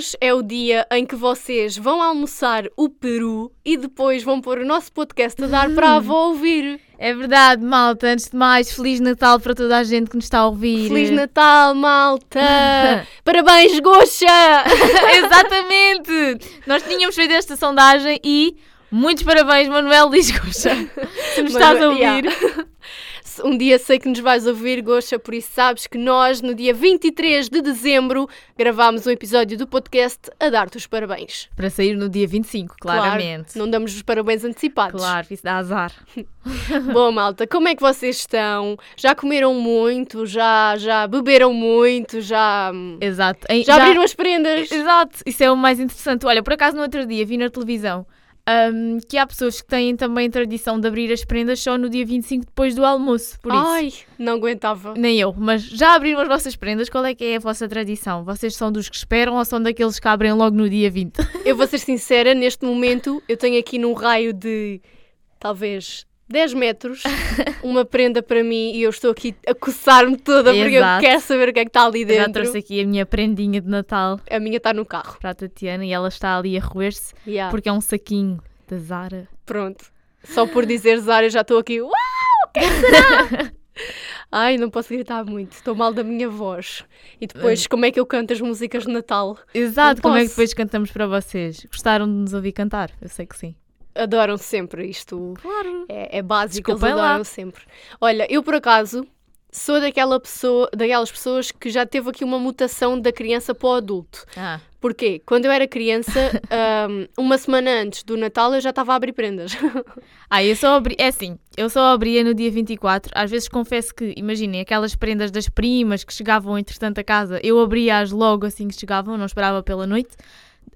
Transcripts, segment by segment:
Hoje é o dia em que vocês vão almoçar o peru e depois vão pôr o nosso podcast a dar para a avó ouvir. É verdade, malta. Antes de mais, Feliz Natal para toda a gente que nos está a ouvir. Feliz Natal, malta! Parabéns, Goxa! Exatamente! Nós tínhamos feito esta sondagem e muitos parabéns, Manuel Lisgocha. Se nos estás a ouvir. Yeah. Um dia sei que nos vais ouvir, Goxa, por isso sabes que nós, no dia 23 de dezembro, gravámos um episódio do podcast a dar-te os parabéns. Para sair no dia 25, claramente. Claro, não damos os parabéns antecipados. Claro, isso dá azar. Bom, malta, como é que vocês estão? Já comeram muito? Já, já beberam muito? Já. Exato. Já, já abriram as prendas? Exato, isso é o mais interessante. Olha, por acaso no outro dia vi na televisão um, que há pessoas que têm também a tradição de abrir as prendas só no dia 25 depois do almoço. Por isso. Ai, não aguentava. Nem eu, mas já abriram as vossas prendas? Qual é que é a vossa tradição? Vocês são dos que esperam ou são daqueles que abrem logo no dia 20? Eu vou ser sincera, neste momento eu tenho aqui num raio de talvez 10 metros, uma prenda para mim e eu estou aqui a coçar-me toda porque Exato. eu quero saber o que é que está ali dentro. Já trouxe aqui a minha prendinha de Natal. A minha está no carro. Para a Tatiana e ela está ali a roer-se yeah. porque é um saquinho da Zara. Pronto. Só por dizer Zara já estou aqui. Uau! que será? Ai, não posso gritar muito, estou mal da minha voz. E depois, como é que eu canto as músicas de Natal? Exato, como é que depois cantamos para vocês? Gostaram de nos ouvir cantar? Eu sei que sim adoram sempre isto. Claro. É, é básico, Desculpa eles adoram lá. sempre. Olha, eu por acaso sou daquela pessoa, daquelas pessoas que já teve aqui uma mutação da criança para o adulto. Ah. Porquê? Quando eu era criança, um, uma semana antes do Natal, eu já estava a abrir prendas. ah, eu só abri, é assim, eu só abria no dia 24. Às vezes confesso que, imaginem, aquelas prendas das primas que chegavam entretanto a casa, eu abria-as logo assim que chegavam, não esperava pela noite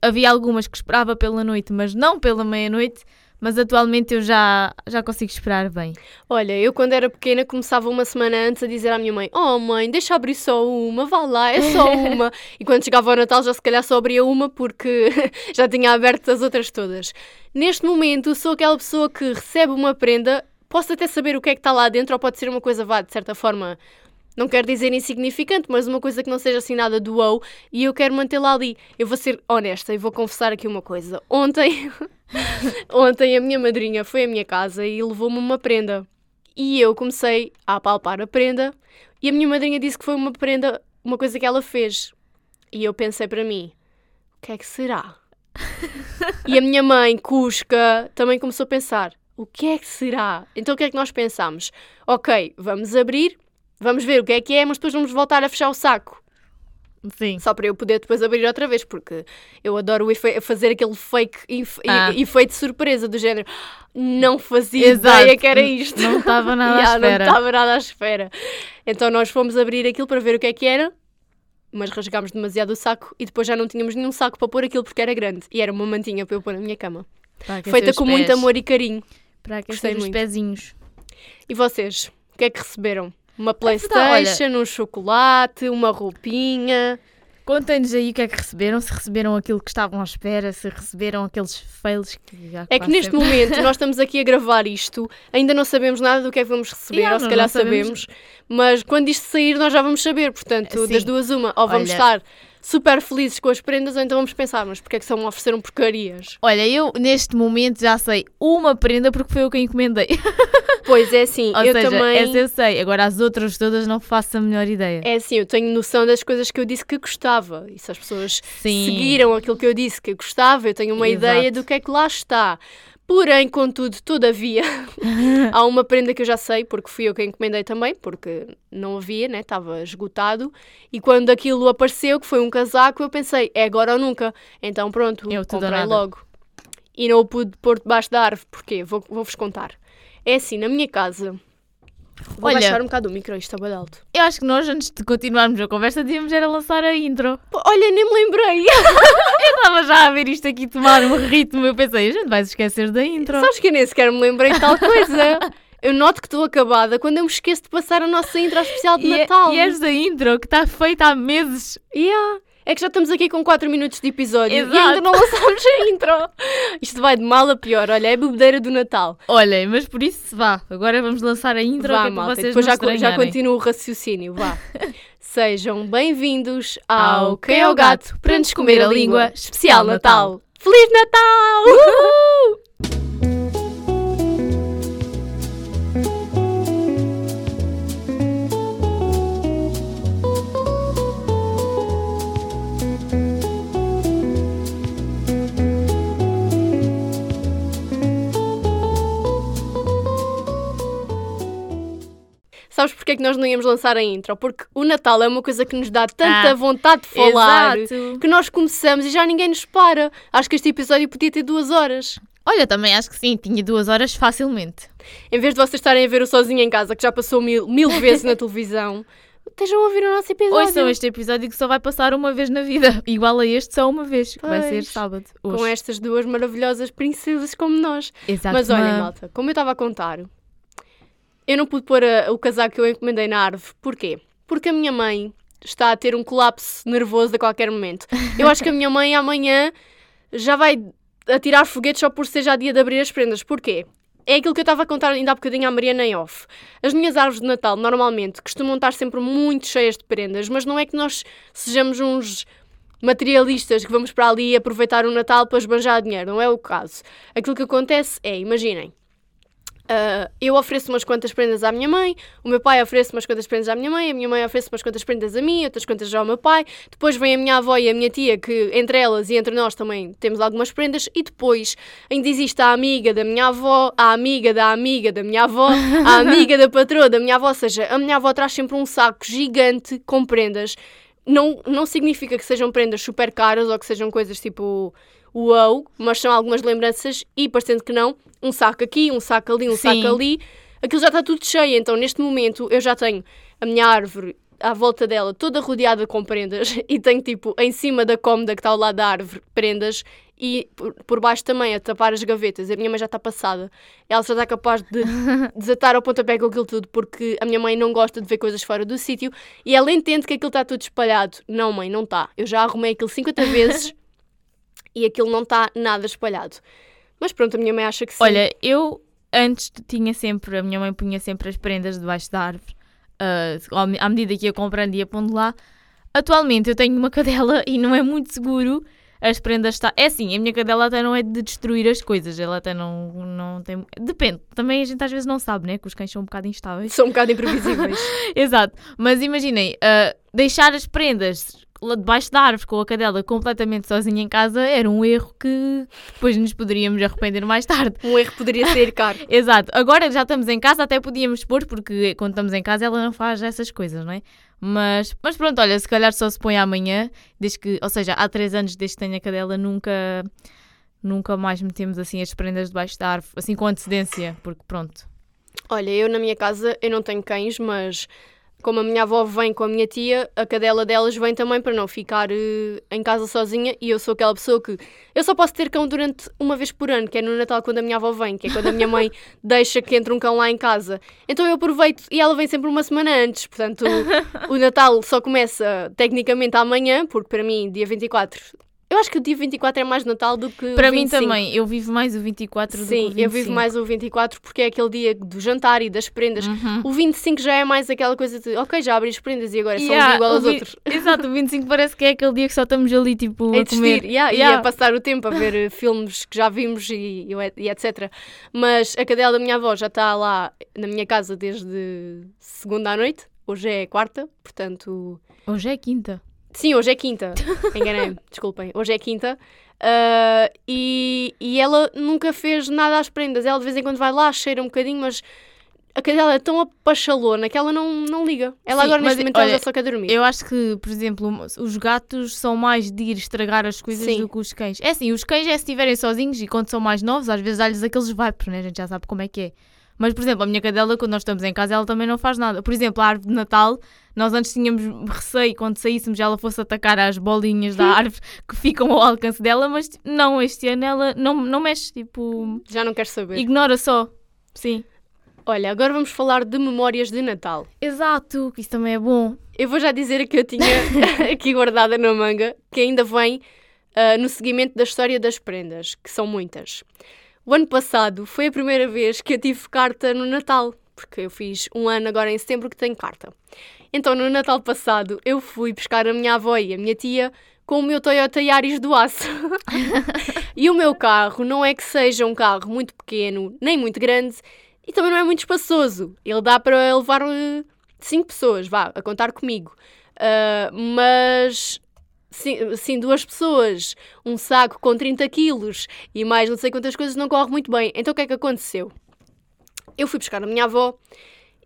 havia algumas que esperava pela noite, mas não pela meia-noite. Mas atualmente eu já, já consigo esperar bem. Olha, eu quando era pequena começava uma semana antes a dizer à minha mãe: Oh mãe, deixa abrir só uma, vá lá, é só uma. e quando chegava ao Natal já se calhar só abria uma porque já tinha aberto as outras todas. Neste momento sou aquela pessoa que recebe uma prenda, posso até saber o que é que está lá dentro, ou pode ser uma coisa vá, de certa forma não quero dizer insignificante, mas uma coisa que não seja assim nada do wow e eu quero mantê-la ali. Eu vou ser honesta e vou confessar aqui uma coisa. Ontem, ontem a minha madrinha foi à minha casa e levou-me uma prenda. E eu comecei a apalpar a prenda e a minha madrinha disse que foi uma prenda, uma coisa que ela fez. E eu pensei para mim, o que é que será? e a minha mãe, Cusca, também começou a pensar, o que é que será? Então o que é que nós pensamos? Ok, vamos abrir vamos ver o que é que é, mas depois vamos voltar a fechar o saco. Sim. Só para eu poder depois abrir outra vez, porque eu adoro fazer aquele fake ah. efeito de surpresa do género. Não fazia Exato. ideia que era isto. Não estava nada yeah, à espera. Não estava nada à espera. Então nós fomos abrir aquilo para ver o que é que era, mas rasgámos demasiado o saco e depois já não tínhamos nenhum saco para pôr aquilo porque era grande e era uma mantinha para eu pôr na minha cama. Feita com pés. muito amor e carinho. Para aquecer os pezinhos. E vocês? O que é que receberam? Uma é Playstation, um chocolate, uma roupinha. Contem-nos aí o que é que receberam, se receberam aquilo que estavam à espera, se receberam aqueles fails que já É que neste sempre. momento nós estamos aqui a gravar isto, ainda não sabemos nada do que é que vamos receber, yeah, ou se calhar sabemos. sabemos, mas quando isto sair nós já vamos saber, portanto, Sim. das duas uma, ou vamos Olha, estar super felizes com as prendas, ou então vamos pensar, mas porque é que são ofereceram porcarias? Olha, eu neste momento já sei uma prenda porque foi eu quem encomendei. Pois é Ou eu seja, também. Essa eu sei, agora as outras todas não faço a melhor ideia. É assim, eu tenho noção das coisas que eu disse que gostava. E se as pessoas Sim. seguiram aquilo que eu disse que gostava, eu tenho uma Exato. ideia do que é que lá está. Porém, contudo, todavia, há uma prenda que eu já sei, porque fui eu quem encomendei também, porque não havia, né? Estava esgotado. E quando aquilo apareceu, que foi um casaco, eu pensei, é agora ou nunca. Então pronto, eu comprei logo. E não o pude pôr debaixo da árvore. Porquê? Vou-vos vou contar. É assim, na minha casa. Vou Olha, baixar um bocado o micro, isto está bem alto. Eu acho que nós, antes de continuarmos a conversa, devíamos era lançar a intro. Pô, olha, nem me lembrei. eu estava já a ver isto aqui tomar um ritmo. Eu pensei, a gente vai se esquecer da intro. Sabes que eu nem sequer me lembrei de tal coisa. Eu noto que estou acabada quando eu me esqueço de passar a nossa intro especial de e é- Natal. É, e esta intro que está feita há meses. Yeah. É que já estamos aqui com 4 minutos de episódio Exato. e ainda não lançámos a intro. Isto vai de mal a pior. Olha, é bebedeira do Natal. Olhem, mas por isso vá. Agora vamos lançar a intro. Vá, que é malta. vocês depois já, já continuo o raciocínio. Vá. Sejam bem-vindos ao Quem é o Gato para nos comer a língua especial Natal. Feliz Natal! Uhul! Sabes porque é que nós não íamos lançar a intro? Porque o Natal é uma coisa que nos dá tanta Ah, vontade de falar Exato. que nós começamos e já ninguém nos para. Acho que este episódio podia ter duas horas. Olha, também acho que sim, tinha duas horas facilmente. Em vez de vocês estarem a ver o Sozinho em Casa, que já passou mil, mil vezes na televisão, estejam a ouvir o nosso episódio. Ouçam este episódio que só vai passar uma vez na vida. Igual a este, só uma vez. que Vai ser sábado. Com Hoje. estas duas maravilhosas princesas como nós. Exato. Mas olha, malta, como eu estava a contar, eu não pude pôr a- o casaco que eu encomendei na árvore. Porquê? Porque a minha mãe está a ter um colapso nervoso a qualquer momento. Eu acho que a minha mãe amanhã já vai atirar foguetes só por ser já dia de abrir as prendas. Porquê? É aquilo que eu estava a contar ainda há bocadinho à Mariana em off. As minhas árvores de Natal, normalmente, costumam estar sempre muito cheias de prendas, mas não é que nós sejamos uns materialistas que vamos para ali aproveitar o Natal para esbanjar dinheiro. Não é o caso. Aquilo que acontece é, imaginem, ah, eu ofereço umas quantas prendas à minha mãe, o meu pai oferece umas quantas prendas à minha mãe, a minha mãe oferece umas quantas prendas a mim, outras quantas já ao meu pai. Depois vem a minha avó e a minha tia, que entre elas e entre nós também temos algumas prendas. E depois ainda existe a amiga da minha avó, a amiga da amiga da minha avó, a amiga da patroa da minha avó. Ou seja, a minha avó traz sempre um saco gigante com prendas. Não, não significa que sejam prendas super caras ou que sejam coisas tipo uau, mas são algumas lembranças e, parecendo que não, um saco aqui, um saco ali, um Sim. saco ali, aquilo já está tudo cheio. Então, neste momento, eu já tenho a minha árvore à volta dela toda rodeada com prendas e tenho tipo em cima da cômoda que está ao lado da árvore prendas e por, por baixo também a tapar as gavetas. A minha mãe já está passada. Ela já está capaz de desatar ao pontapé com aquilo tudo porque a minha mãe não gosta de ver coisas fora do sítio e ela entende que aquilo está tudo espalhado. Não, mãe, não está. Eu já arrumei aquilo 50 vezes e aquilo não está nada espalhado. Mas pronto, a minha mãe acha que sim. Olha, eu antes tinha sempre, a minha mãe punha sempre as prendas debaixo da árvore, me- à medida que ia comprando e ia pondo lá. Atualmente eu tenho uma cadela e não é muito seguro as prendas estar. É assim, a minha cadela até não é de destruir as coisas, ela até não, não tem. Depende, também a gente às vezes não sabe, né? Que os cães são um bocado instáveis. são um bocado imprevisíveis. Exato, mas imaginem, ah, deixar as prendas lá debaixo da árvore com a cadela completamente sozinha em casa era um erro que depois nos poderíamos arrepender mais tarde. um erro poderia ser caro. Exato, agora já estamos em casa, até podíamos pôr, porque quando estamos em casa ela não faz essas coisas, não é? Mas, mas pronto, olha, se calhar só se põe amanhã, desde que, ou seja, há três anos desde que tenho a cadela, nunca, nunca mais metemos assim as prendas debaixo da árvore, assim com antecedência, porque pronto. Olha, eu na minha casa, eu não tenho cães, mas como a minha avó vem com a minha tia, a cadela delas vem também para não ficar eh, em casa sozinha e eu sou aquela pessoa que eu só posso ter cão durante uma vez por ano, que é no Natal quando a minha avó vem, que é quando a minha mãe deixa que entre um cão lá em casa. Então eu aproveito e ela vem sempre uma semana antes, portanto o Natal só começa tecnicamente amanhã, porque para mim dia 24 eu acho que o dia 24 é mais Natal do que o Para mim 25. também, eu vivo mais o 24 do que o Sim, 25. eu vivo mais o 24 porque é aquele dia do jantar e das prendas. Uhum. O 25 já é mais aquela coisa de, ok, já abri as prendas e agora são Yeah, igual o aos vi- outros. Exato, o 25 parece que é aquele dia que só estamos ali tipo A a comer. desistir, yeah, e Yeah. a passar o tempo a ver eh, filmes que já vimos e- e etc. Mas a cadela da minha avó já está lá na minha casa desde segunda à noite. Hoje é quarta, portanto. Hoje é quinta. Sim, hoje é quinta. Enganei-me, desculpem. Hoje é quinta. Ah, e, e ela nunca fez nada às prendas. Ela de vez em quando vai lá, cheira um bocadinho, mas a cadela é tão apachalona que ela não, não liga. Ela Sim, agora neste momento olha, só quer dormir. Eu acho que, por exemplo, os gatos são mais de ir estragar as coisas Sim. do que os cães. É assim, os cães é se estiverem sozinhos e quando são mais novos, às vezes dá-lhes aqueles vipes, né? A gente já sabe como é que é. Mas, por exemplo, a minha cadela, quando nós estamos em casa, ela também não faz nada. Por exemplo, a árvore de Natal, nós antes tínhamos receio quando saíssemos ela fosse atacar as bolinhas da árvore que ficam ao alcance dela, mas não, este ano ela não, não mexe, tipo, Já não quero saber. ignora só. Sim. Olha, agora vamos falar de memórias de Natal. Exato, que isso também é bom. Eu vou já dizer a que eu tinha aqui guardada na manga, que ainda vem ah, no seguimento da história das prendas, que são muitas. O ano passado foi a primeira vez que eu tive carta no Natal, porque eu fiz um ano agora em setembro que tenho carta. Então, no Natal passado, eu fui buscar a minha avó e a minha tia com o meu Toyota Yaris do Aço. e o meu carro não é que seja um carro muito pequeno, nem muito grande, e também não é muito espaçoso. Ele dá para levar uh, cinco pessoas, vá, a contar comigo. Uh, mas sim, sim, duas pessoas, um saco com 30 quilos e mais não sei quantas coisas não corre muito bem. Então o que é que aconteceu? Eu fui buscar a minha avó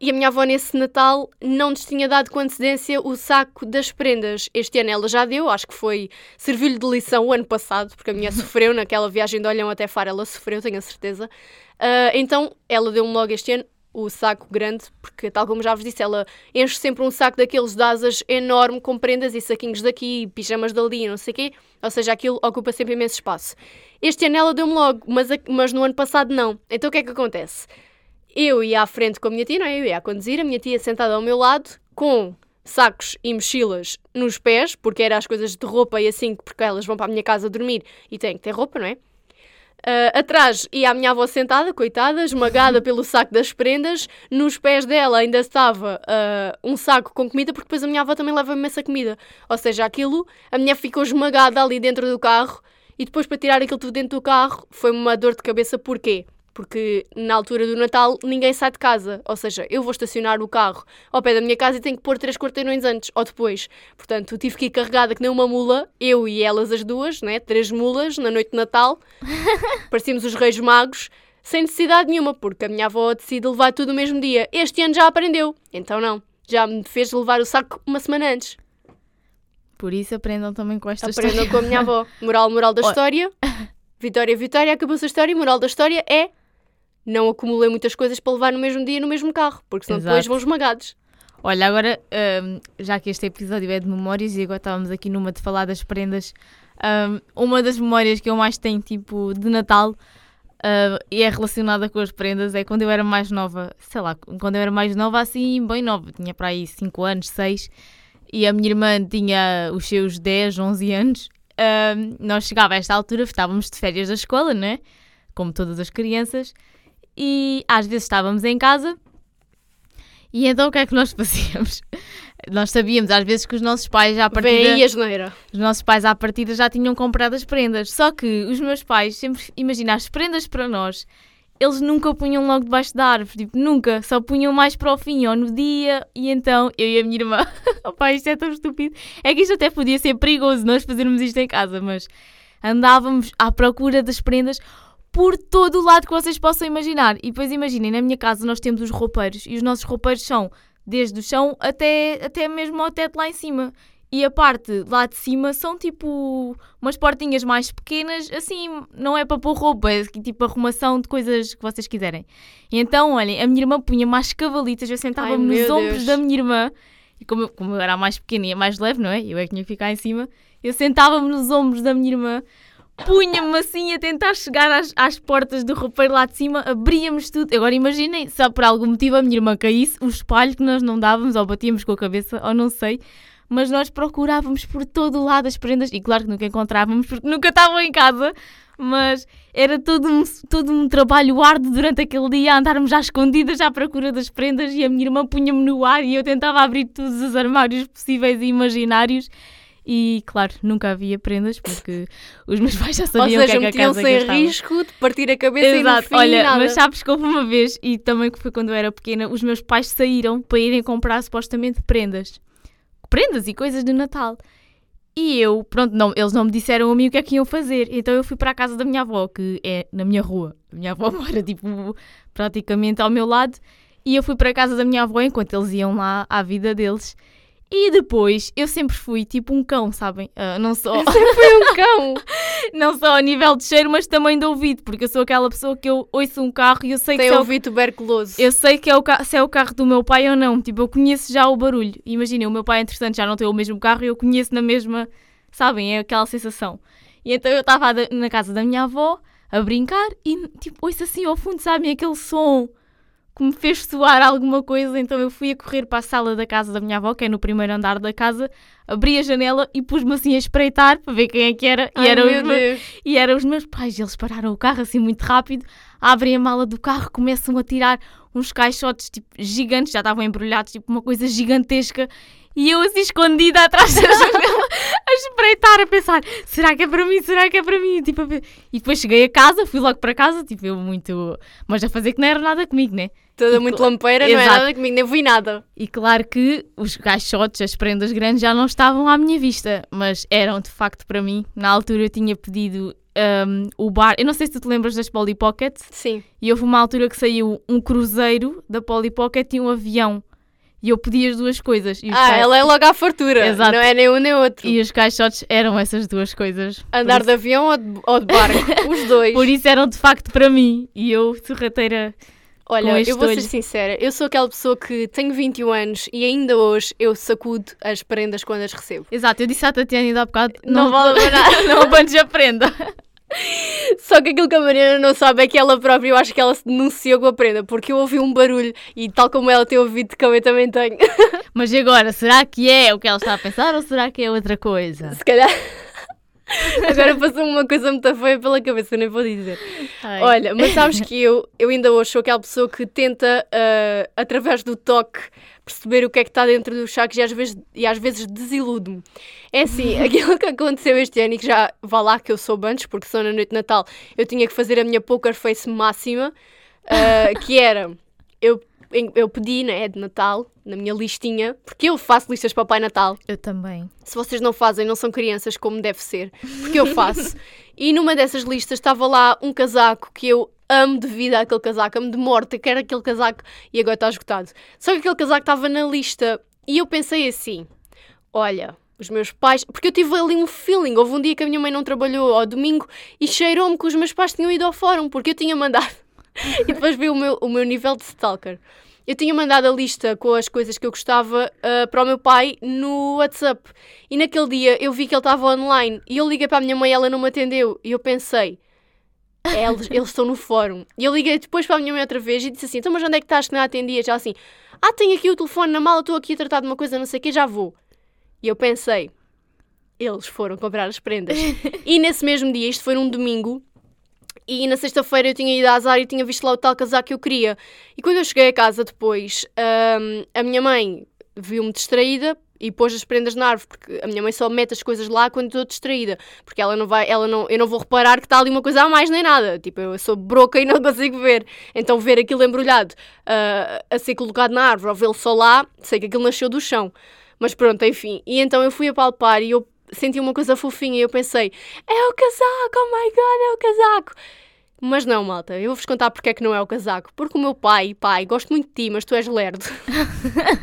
e a minha avó nesse Natal não nos tinha dado com antecedência o saco das prendas. Este ano ela já deu, acho que foi serviu-lhe de lição o ano passado, porque a minha sofreu naquela viagem de Olhão até Faro, ela sofreu, tenho a certeza. Uh, então ela deu-me logo este ano o saco grande, porque tal como já vos disse, ela enche sempre um saco daqueles de asas enorme com prendas e saquinhos daqui, pijamas dali, não sei o quê. Ou seja, aquilo ocupa sempre imenso espaço. Este ano ela deu-me logo, mas, mas no ano passado não. Então o que é que acontece? Eu ia à frente com a minha tia, não é? Eu ia a conduzir, a minha tia sentada ao meu lado, com sacos e mochilas nos pés, porque eram as coisas de roupa e assim, porque elas vão para a minha casa dormir e têm que ter roupa, não é? Uh, atrás ia a minha avó sentada, coitada, esmagada pelo saco das prendas. Nos pés dela ainda estava uh, um saco com comida, porque depois a minha avó também leva imensa comida. Ou seja, aquilo, a minha ficou esmagada ali dentro do carro e depois para tirar aquilo tudo dentro do carro foi uma dor de cabeça. Porquê? Porque na altura do Natal ninguém sai de casa. Ou seja, eu vou estacionar o carro ao pé da minha casa e tenho que pôr três quarteirões antes ou depois. Portanto, tive que ir carregada que nem uma mula, eu e elas as duas, né? três mulas, na noite de Natal. Parecíamos os reis magos, sem necessidade nenhuma, porque a minha avó decide levar tudo no mesmo dia. Este ano já aprendeu, então não. Já me fez levar o saco uma semana antes. Por isso aprendam também com esta aprendam história. Aprendam com a minha avó. Moral, moral da história. Vitória, Vitória, acabou-se a história. Moral da história é não acumulei muitas coisas para levar no mesmo dia no mesmo carro, porque senão Exato. depois vão esmagados. Olha, agora, um, já que este episódio é de memórias e agora estávamos aqui numa de falar das prendas, um, uma das memórias que eu mais tenho, tipo, de Natal, uh, e é relacionada com as prendas, é quando eu era mais nova, sei lá, quando eu era mais nova, assim, bem nova, tinha para aí 5 anos, 6, e a minha irmã tinha os seus 10, 11 anos, uh, nós chegava a esta altura, estávamos de férias da escola, né? Como todas as crianças, e às vezes estávamos em casa e então o que é que nós fazíamos? Nós sabíamos às vezes que os nossos pais já à partida... Vem aí a geneira. Os nossos pais à partida já tinham comprado as prendas. Só que os meus pais sempre, imagina, as prendas para nós, eles nunca punham logo debaixo da árvore. Tipo, nunca. Só punham mais para o fim ou no dia. E então, eu e a minha irmã... Opa, isto é tão estúpido. É que isto até podia ser perigoso nós fazermos isto em casa, mas andávamos à procura das prendas por todo o lado que vocês possam imaginar. E depois imaginem, na minha casa nós temos os roupeiros e os nossos roupeiros são desde o chão até, até mesmo ao teto lá em cima. E a parte lá de cima são tipo umas portinhas mais pequenas, assim, não é para pôr roupa, é tipo arrumação de coisas que vocês quiserem. E então, olhem, a minha irmã punha mais cavalitas, eu sentava-me nos ombros Deus. da minha irmã, e como eu, como eu era mais pequena e mais leve, não é? Eu é que tinha que ficar em cima, eu sentava-me nos ombros da minha irmã punha-me assim a tentar chegar às, às portas do roupeiro lá de cima, abríamos tudo. Agora imaginem, se por algum motivo a minha irmã caísse, o espalho que nós não dávamos, ou batíamos com a cabeça, ou não sei, mas nós procurávamos por todo o lado as prendas, e claro que nunca encontrávamos, porque nunca estavam em casa, mas era todo um, todo um trabalho árduo durante aquele dia, andarmos às escondidas à procura das prendas, e a minha irmã punha-me no ar, e eu tentava abrir todos os armários possíveis e imaginários, e claro, nunca havia prendas porque os meus pais já sabiam Ou seja, que é que a casa sem risco de partir a cabeça Exato. e no fim Olha, nada. mas sabes que houve uma vez, e também que foi quando eu era pequena, os meus pais saíram para irem comprar supostamente prendas. Prendas e coisas de Natal. E eu, pronto, não, eles não me disseram a mim o que é que iam fazer. Então eu fui para a casa da minha avó, que é na minha rua. A minha avó mora, tipo, praticamente ao meu lado. E eu fui para a casa da minha avó enquanto eles iam lá à vida deles. E depois eu sempre fui tipo um cão, sabem? Uh, não só. Sempre fui um cão! não só a nível de cheiro, mas também de ouvido, porque eu sou aquela pessoa que eu ouço um carro e eu sei Tem que. Tem ouvido é o... tuberculoso. Eu sei que é o ca... se é o carro do meu pai ou não. Tipo, eu conheço já o barulho. Imaginem, o meu pai, entretanto, já não tem o mesmo carro e eu conheço na mesma. Sabem? É aquela sensação. E então eu estava na casa da minha avó a brincar e tipo, ouço assim ao fundo, sabem? Aquele som que me fez soar alguma coisa, então eu fui a correr para a sala da casa da minha avó, que é no primeiro andar da casa, abri a janela e pus-me assim a espreitar para ver quem é que era. Ai, e, eram os meus, e eram os meus pais. Eles pararam o carro assim muito rápido, abrem a mala do carro, começam a tirar uns caixotes tipo, gigantes, já estavam embrulhados, tipo uma coisa gigantesca. E eu assim escondida atrás da janela, a espreitar, a pensar: será que é para mim? Será que é para mim? Tipo, E depois cheguei a casa, fui logo para casa, tipo, eu muito. Mas a fazer que não era nada comigo, né? Toda muito lampeira, não Exato. nada comigo, nem vi nada. E claro que os caixotes, as prendas grandes já não estavam à minha vista, mas eram de facto para mim. Na altura eu tinha pedido hum, o bar. Eu não sei se tu te lembras das Polly Pocket. Sim. E houve uma altura que saiu um cruzeiro da Polly Pocket e um avião. E eu pedi as duas coisas. Ah, ca- ela é logo à fartura. Exato. Não é nem um nem outro. e os caixotes eram essas duas coisas. Andar por de avião ou de, ou de barco? Os dois. isso, por isso eram de facto para mim. E eu, sorrateira. com Olha, eu vou ser olho. sincera, eu sou aquela pessoa que tenho 21 anos e ainda hoje eu sacudo as prendas quando as recebo. Exato, eu disse à Tatiana ainda há bocado: Não vale a nada. não abandes a prenda. Só que aquilo que a Mariana não sabe é que ela própria, eu acho que ela se denunciou com a prenda, porque eu ouvi um barulho e tal como ela tem ouvido cão, eu também tenho. Mas e agora, será que é o que ela está a pensar ou será que é outra coisa? Se calhar. Agora passou uma coisa muito feia pela cabeça, nem vou dizer. Ai. Olha, mas sabes que eu, eu ainda hoje sou aquela pessoa que tenta, ah, através do toque, perceber o que é que está dentro dos sacos e às vezes, e às vezes desiludo-me. É assim, aquilo que aconteceu este ano e que já vá lá que eu soube antes, porque só na noite de Natal eu tinha que fazer a minha poker face máxima, ah, que era, eu, eu pedi, né, de Natal, na minha listinha, porque eu faço listas para o Pai Natal, Eu também. se vocês não fazem, não são crianças como deve ser, porque eu faço. e numa dessas listas estava lá um casaco que eu amo de vida aquele casaco, amo de morte, quero aquele casaco e agora está esgotado. Só que aquele casaco estava na lista e eu pensei assim: olha. Os meus pais, porque eu tive ali um feeling. Houve um dia que a minha mãe não trabalhou ao domingo e cheirou-me que os meus pais tinham ido ao fórum, porque eu tinha mandado. e depois vi o meu, o meu nível de stalker. Eu tinha mandado a lista com as coisas que eu gostava ah, para o meu pai no WhatsApp. E naquele dia eu vi que ele estava online e eu liguei para a minha mãe e ela não me atendeu. E eu pensei, eles, eles estão no fórum. E eu liguei depois para a minha mãe outra vez e disse assim: então, mas onde é que estás que não atendias? Já assim: ah, tenho aqui o telefone na mala, estou aqui a tratar de uma coisa, não sei o que, já vou. E eu pensei: eles foram comprar as prendas. e nesse mesmo dia, isto foi num domingo, e na sexta-feira eu tinha ido à Zara e tinha visto lá o tal casaco que eu queria. E quando eu cheguei a casa depois, hum, a minha mãe viu-me distraída e pôs as prendas na árvore, porque a minha mãe só mete as coisas lá quando estou distraída, porque ela não vai, ela não, eu não vou reparar que está ali uma coisa a mais nem nada, tipo, eu sou broca e não consigo ver, então ver aquilo embrulhado ah, a ser colocado na árvore ou vê-lo só lá, sei que aquilo nasceu do chão, mas pronto, enfim, e então eu fui a palpar e eu senti uma coisa fofinha e eu pensei, é o casaco, oh my god, é o casaco, mas não, malta, eu vou-vos contar porque é que não é o casaco. Porque o meu pai, pai, gosto muito de ti, mas tu és lerdo.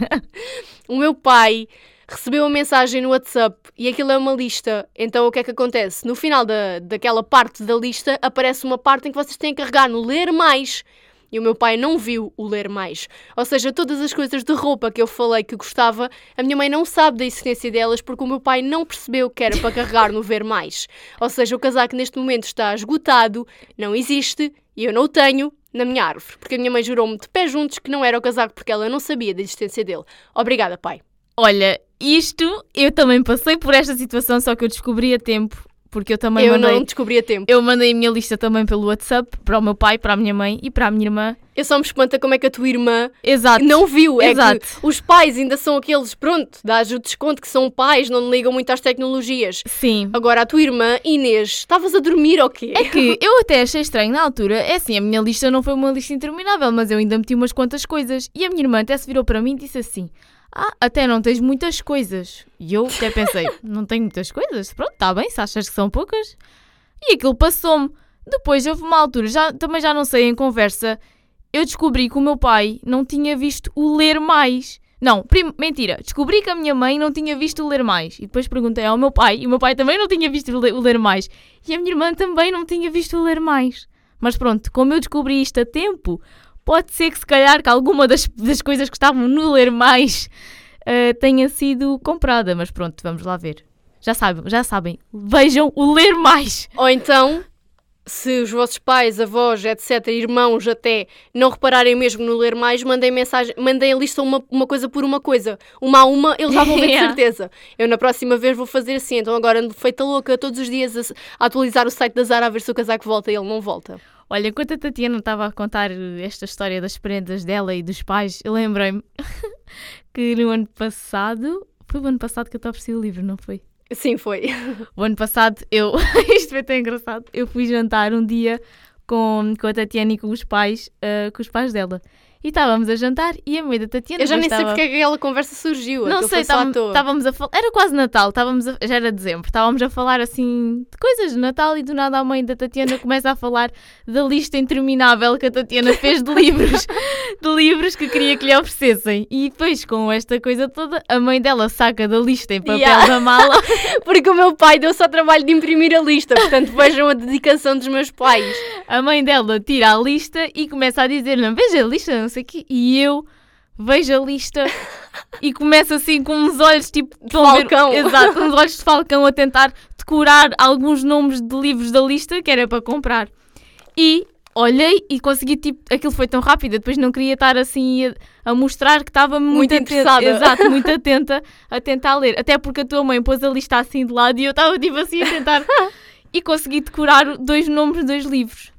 o meu pai recebeu uma mensagem no WhatsApp e aquilo é uma lista. Então o que é que acontece? No final da, daquela parte da lista aparece uma parte em que vocês têm que carregar no ler mais. E o meu pai não viu o ler mais. Ou seja, todas as coisas de roupa que eu falei que gostava, a minha mãe não sabe da existência delas porque o meu pai não percebeu que era para carregar no ver mais. Ou seja, o casaco neste momento está esgotado, não existe e eu não o tenho na minha árvore. Porque a minha mãe jurou-me de pé juntos que não era o casaco porque ela não sabia da existência dele. Obrigada, pai. Olha, isto eu também passei por esta situação, só que eu descobri a tempo, porque eu também eu mandei. não descobri a tempo. Eu mandei a minha lista também pelo WhatsApp para o meu pai, para a minha mãe e para a minha irmã. Eu só me espanta como é que a tua irmã Exato. não viu. É Exato. que os pais ainda são aqueles, pronto, dás o desconto que são pais, não ligam muito às tecnologias. Sim. Agora, a tua irmã, Inês, estavas a dormir ou quê? É que eu até achei estranho na altura. É assim, a minha lista não foi uma lista interminável, mas eu ainda meti umas quantas coisas. E a minha irmã até se virou para mim e disse assim: Ah, até não tens muitas coisas. E eu até pensei: Não tenho muitas coisas? Pronto, está bem, se achas que são poucas. E aquilo passou-me. Depois houve uma altura, já, também já não sei, em conversa, eu descobri que o meu pai não tinha visto o ler mais. Não, mentira. Descobri que a minha mãe não tinha visto o ler mais. E depois perguntei ao meu pai, e o meu pai também não tinha visto o ler, o ler mais. E a minha irmã também não tinha visto o ler mais. Mas pronto, como eu descobri isto a tempo, pode ser que se calhar que alguma das, das coisas que estavam no ler mais eh, tenha sido comprada. Mas pronto, vamos lá ver. Já sabem, já sabem. Vejam o ler mais. Ou então, se os vossos pais, avós, etc., irmãos até, não repararem mesmo no ler mais, mandem mensagem, mandem a lista uma, uma coisa por uma coisa. Uma a uma, eles já vão ver de certeza. Eu na próxima vez vou fazer assim, então agora ando feita louca todos os dias a, a atualizar o site da Zara a ver se o casaco volta e ele não volta. Olha, enquanto a Tatiana estava a contar eh, esta história das prendas dela e dos pais, eu lembrei-me que no ano passado. Foi o ano passado que eu te ofereci o livro, não foi? Sim, foi. O ano passado eu. Isto foi tão engraçado. Eu fui jantar um dia com, com a Tatiana e com os pais, eh, com os pais dela. E estávamos a jantar e a mãe da Tatiana. Eu já nem depois sei estava- porque é que aquela conversa surgiu. Não sei, estávamos a falar. Era quase Natal, estávamos a- já era dezembro. Estávamos a falar assim de coisas de Natal e do nada a mãe da Tatiana começa a falar da lista interminável que a Tatiana fez de livros, de livros que queria que lhe oferecessem. E depois, com esta coisa toda, a mãe dela saca da lista em papel Yeah. da mala. Porque o meu pai deu só trabalho de imprimir a lista, portanto vejam a dedicação dos meus pais. A mãe dela tira a lista e começa a dizer: Não, veja a lista, não sei o quê. E eu vejo a lista e começo assim com uns olhos tipo. estão a ver- falcão. Exato, uns olhos de falcão a tentar decorar alguns nomes de livros da lista que era para comprar. E olhei e consegui, tipo, aquilo foi tão rápido, depois não queria estar assim a, a mostrar que estava muito, Muito interessada. Exato, muito atenta a tentar ler. Até porque a tua mãe pôs a lista assim de lado e eu estava tipo assim a tentar. e consegui decorar dois nomes de dois livros.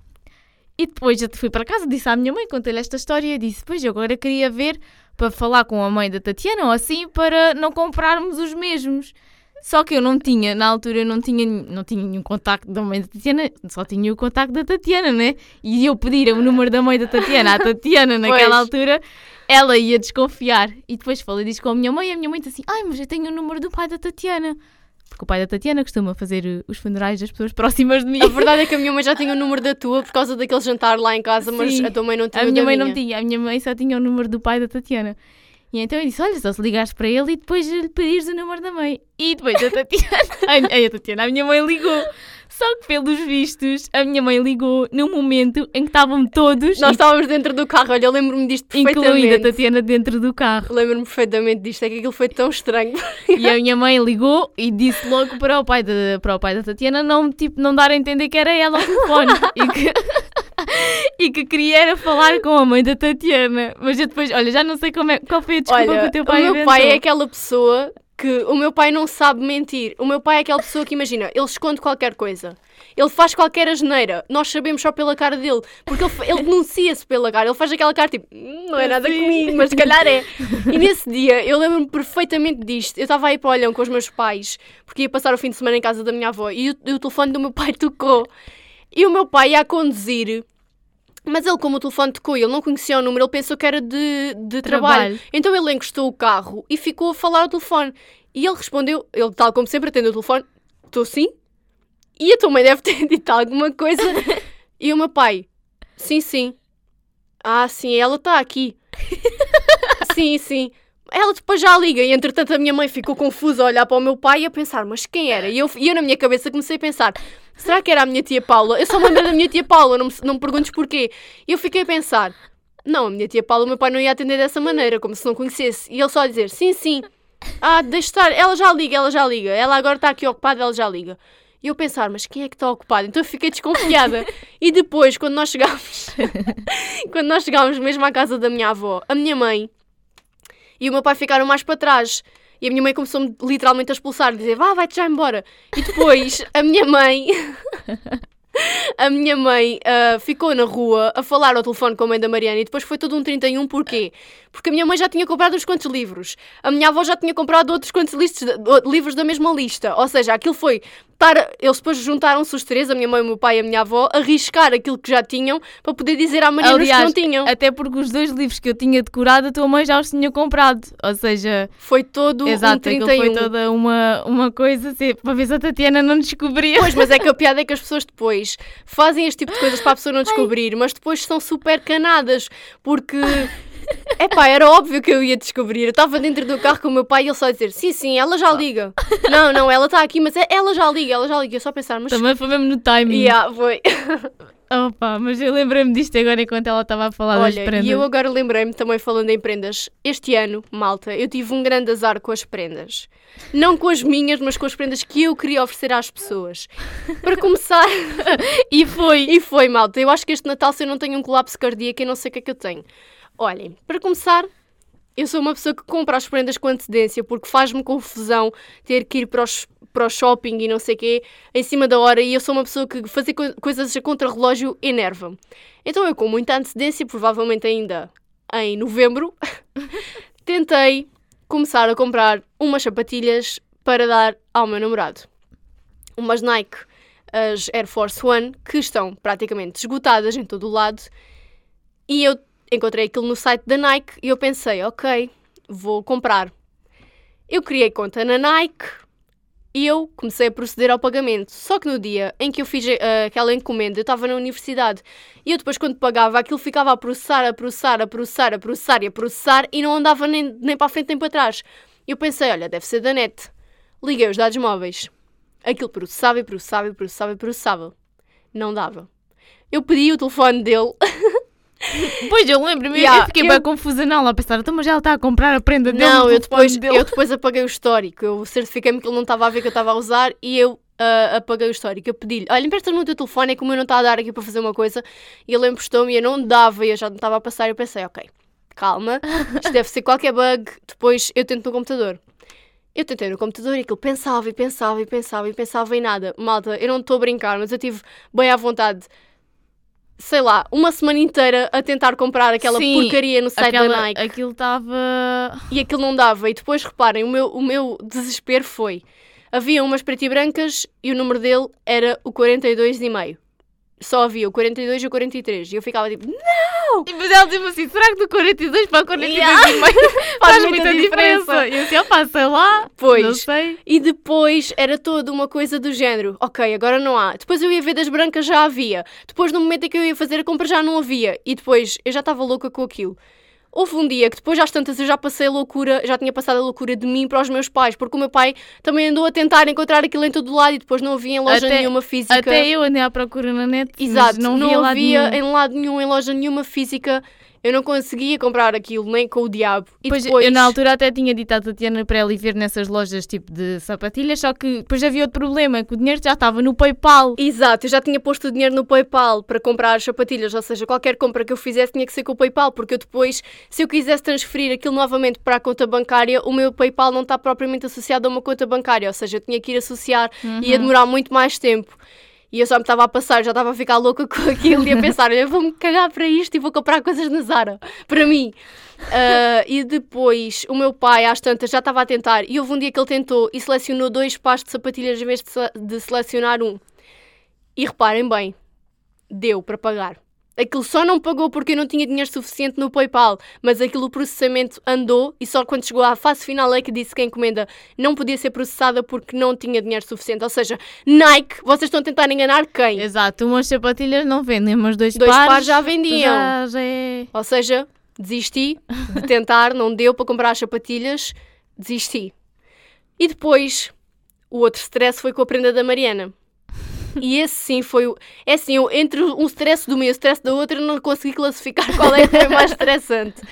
E depois eu fui para casa, disse à minha mãe, contei-lhe esta história e disse: Pois eu agora queria ver para falar com a mãe da Tatiana ou assim para não comprarmos os mesmos. Só que eu não tinha, na altura eu não tinha, não tinha nenhum contacto da mãe da Tatiana, só tinha o contacto da Tatiana, né? E eu pedir o número da mãe da Tatiana à Tatiana naquela altura, ela ia desconfiar. E depois falei disso com a minha mãe e a minha mãe disse assim: Ai, mas eu tenho o número do pai da Tatiana. Porque o pai da Tatiana costuma fazer uh, os funerais das pessoas próximas de mim. A verdade é que a minha mãe já tinha o número da tua por causa daquele jantar lá em casa, mas Sim. a tua mãe não tinha A minha mãe não tinha, a minha mãe só tinha o número do pai da Tatiana. E então eu disse: Olha, só se ligares para ele e depois lhe pedires o número da mãe. E depois a Tatiana, a, a Tatiana, a minha mãe ligou. Só que pelos vistos, a minha mãe ligou no momento em que estavam todos, Nós estávamos dentro do carro, olha, eu lembro-me disto incluindo a perfeitamente. Tatiana, dentro do carro. Lembro-me perfeitamente disto, é que aquilo foi tão estranho. E a minha mãe ligou e disse logo para o pai da, para o pai da Tatiana não, tipo, não dar a entender que era ela ao telefone. e, que, e que queria era falar com a mãe da Tatiana. Mas eu depois, olha, já não sei como é, qual foi a desculpa que Olha, o teu pai o meu inventou. pai é aquela pessoa que o meu pai não sabe mentir. O meu pai é aquela pessoa que imagina, ele esconde qualquer coisa. Ele faz qualquer asneira. Nós sabemos só pela cara dele. Porque ele, ele denuncia-se pela cara. Ele faz aquela cara tipo, "Hum, não é nada Sim. comigo, mas se calhar é. E nesse dia, eu lembro-me perfeitamente disto. Eu estava aí para o Olhão com os meus pais, porque ia passar o fim de semana em casa da minha avó. E o, e o telefone do meu pai tocou. E o meu pai ia a conduzir. Mas ele, como o telefone tocou e ele não conhecia o número, ele pensou que era de, de trabalho. Trabalho. Então ele encostou o carro e ficou a falar ao telefone. E ele respondeu, ele tal como sempre atendeu o telefone, estou sim? E a tua mãe deve ter dito alguma coisa. e o meu pai, sim, sim. Ah, sim, ela está aqui. sim, sim. Ela depois já liga e entretanto a minha mãe ficou confusa a olhar para o meu pai e a pensar, mas quem era? E eu, e eu na minha cabeça comecei a pensar, será que era a minha tia Paula? Eu só me lembro da minha tia Paula, não me, não me perguntes porquê. E eu fiquei a pensar, não, a minha tia Paula, o meu pai não ia atender dessa maneira, como se não conhecesse. E ele só a dizer, sim, sim. Ah, deixa estar, ela já liga, ela já liga. Ela agora está aqui ocupada, ela já liga. E eu pensar, mas quem é que está ocupado? Então eu fiquei desconfiada. e depois, quando nós chegámos, quando nós chegámos mesmo à casa da minha avó, a minha mãe e o meu pai ficaram mais para trás. E a minha mãe começou-me literalmente a expulsar, dizer, vá, vai-te já embora. E depois a minha mãe. A minha mãe ah, ficou na rua a falar ao telefone com a mãe da Mariana e depois foi todo um 31. Porquê? Porque a minha mãe já tinha comprado uns quantos livros. A minha avó já tinha comprado outros quantos listos, livros da mesma lista. Ou seja, aquilo foi estar. Eles depois juntaram-se os três, a minha mãe, o meu pai e a minha avó, a arriscar aquilo que já tinham para poder dizer à Mariana os que não tinham. até porque os dois livros que eu tinha decorado, a tua mãe já os tinha comprado. Ou seja, Foi todo um exato, aquilo 31. foi toda uma, uma coisa assim, para ver se a Tatiana não descobria. Pois, mas é que a piada é que as pessoas depois fazem este tipo de coisas para a pessoa não descobrir, mas depois são super canadas, porque É pá, era óbvio que eu ia descobrir. Eu estava dentro do carro com o meu pai e ele só a dizer: Sim, sim, ela já liga. não, não, ela está aqui, mas é- ela já liga, ela já liga. Eu só a pensar, mas. Também foi mesmo no timing. Yeah, foi. Opa, mas eu lembrei-me disto agora enquanto ela estava a falar das Olha, prendas. e eu agora lembrei-me também falando em prendas. Este ano, malta, eu tive um grande azar com as prendas. Não com as minhas, mas com as prendas que eu queria oferecer às pessoas. Para começar, E foi. e foi, malta. Eu acho que este Natal, se eu não tenho um colapso cardíaco, eu não sei o que é que eu tenho. Olhem, para começar, eu sou uma pessoa que compra as prendas com antecedência porque faz-me confusão ter que ir para, os, para o shopping e não sei o quê em cima da hora e eu sou uma pessoa que fazer co- coisas a contra-relógio enerva-me. Então eu, com muita antecedência, provavelmente ainda em novembro, tentei começar a comprar umas sapatilhas para dar ao meu namorado. Umas Nike, as Air Force One, que estão praticamente esgotadas em todo o lado e eu encontrei aquilo no site da Nike e eu pensei, ok, vou comprar. Eu criei conta na Nike e eu comecei a proceder ao pagamento. Só que no dia em que eu fiz eh, aquela encomenda, eu estava na universidade e eu depois, quando pagava, aquilo ficava a processar, a processar, a processar, a processar e a processar e não andava nem, nem para a frente nem para trás. Eu pensei, olha, deve ser da net. Liguei os dados móveis. Aquilo processava e processava e processava e processava. Não dava. Eu pedi o telefone dele Pois eu lembro-me, Yeah, eu fiquei eu- bem confusa não, lá a pensar, então mas ela está a comprar a prenda dele Não, eu depois, dele. eu depois apaguei o histórico. Eu certifiquei-me que ele não estava a ver que eu estava a usar e eu ah, apaguei o histórico. Eu pedi-lhe: Olha, empresta-me o teu telefone, é como eu não está a dar aqui para fazer uma coisa. E ele emprestou-me e eu não dava e eu já não estava a passar. Eu pensei: Ok, calma, isto deve ser qualquer bug. Depois eu tento no computador. Eu tentei no computador e aquilo pensava e pensava e pensava e pensava em nada. Malta, eu não estou a brincar, mas eu tive bem à vontade. Sei lá, uma semana inteira a tentar comprar aquela Sim, porcaria no site Aquela, da Nike Aquilo estava... e aquilo não dava. E depois, reparem, o meu, o meu desespero foi: havia umas preto e brancas e o número dele era o 42,5. Só havia o 42 e o 43. E eu ficava tipo, E depois ela disse assim, será que do 42 para o 42 Yeah. e meio faz muita diferença? E eu assim, opá, sei lá, Pois. não sei. E depois era toda uma coisa do género. Ok, agora não há. Depois eu ia ver das brancas, já havia. Depois, no momento em que eu ia fazer a compra, já não havia. E depois eu já estava louca com aquilo. Houve um dia que depois às tantas eu já passei a loucura, já tinha passado a loucura de mim para os meus pais, porque o meu pai também andou a tentar encontrar aquilo em todo lado e depois não havia em loja Até- nenhuma física. Até eu andei à procura na net, Exato, não, não, havia nenhum. em lado nenhum, em loja nenhuma física. Eu não conseguia comprar aquilo, nem com o diabo. E Pois, depois, eu na altura até tinha dito à Tatiana para ela ir ver nessas lojas tipo de sapatilhas, só que depois havia outro problema, que o dinheiro já estava no Paypal. Exato, eu já tinha posto o dinheiro no PayPal para comprar as sapatilhas, ou seja, qualquer compra que eu fizesse tinha que ser com o PayPal, porque eu depois, se eu quisesse transferir aquilo novamente para a conta bancária, o meu PayPal não está propriamente associado a uma conta bancária, ou seja, eu tinha que ir associar e ia demorar muito mais tempo. E eu só me estava a passar, já estava a ficar louca com aquilo e a pensar, eu vou-me cagar para isto e vou comprar coisas na Zara, para mim. Ah, e depois o meu pai, às tantas, já estava a tentar e houve um dia que ele tentou e selecionou dois pares de sapatilhas em vez de selecionar um. E reparem bem, deu para pagar. Aquilo só não pagou porque eu não tinha dinheiro suficiente no PayPal, mas aquilo o processamento andou e só quando chegou à fase final é que disse que a encomenda não podia ser processada porque não tinha dinheiro suficiente. Ou seja, Nike, vocês estão a tentar enganar quem? Exato, umas sapatilhas não vendem, mas dois, Dois pares, pares já vendiam. Já, já é... Ou seja, desisti de tentar, não deu para comprar as sapatilhas, desisti. E depois, o outro stress foi com a prenda da Mariana. E esse sim foi o. É assim, eu, entre um stress de uma e o stress da outra, não consegui classificar qual é que mais estressante.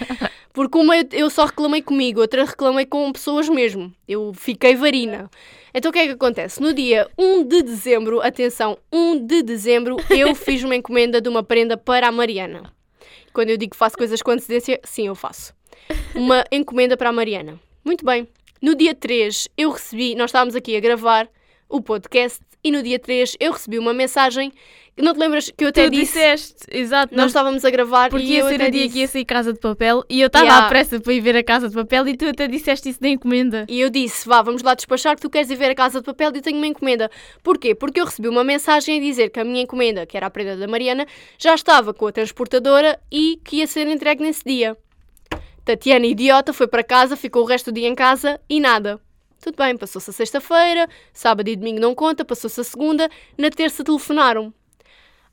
Porque uma eu, eu só reclamei comigo, outra reclamei com pessoas mesmo. Eu fiquei varina. Então o que é que acontece? No dia 1 de dezembro, atenção, 1 de dezembro, eu fiz uma encomenda de uma prenda para a Mariana. Quando eu digo que faço coisas com antecedência, sim, eu faço. Uma encomenda para a Mariana. Muito bem. No dia 3, eu recebi, nós estávamos aqui a gravar o podcast e no dia 3 eu recebi uma mensagem não te lembras que eu até Tu disse. disseste, exato, Nós nós estávamos a gravar porque e ia ser o dia disse, que ia sair Casa de Papel e eu estava Yeah. à pressa para ir ver a Casa de Papel e tu até disseste isso da encomenda. E eu disse, vá, vamos lá despachar que tu queres ir ver a Casa de Papel e eu tenho uma encomenda. Porquê? Porque eu recebi uma mensagem a dizer que a minha encomenda, que era a prenda da Mariana, já estava com a transportadora e que ia ser entregue nesse dia. Tatiana, idiota, foi para casa, ficou o resto do dia em casa e nada. Tudo bem, passou-se a sexta-feira, sábado e domingo não conta, passou-se a segunda, na terça telefonaram.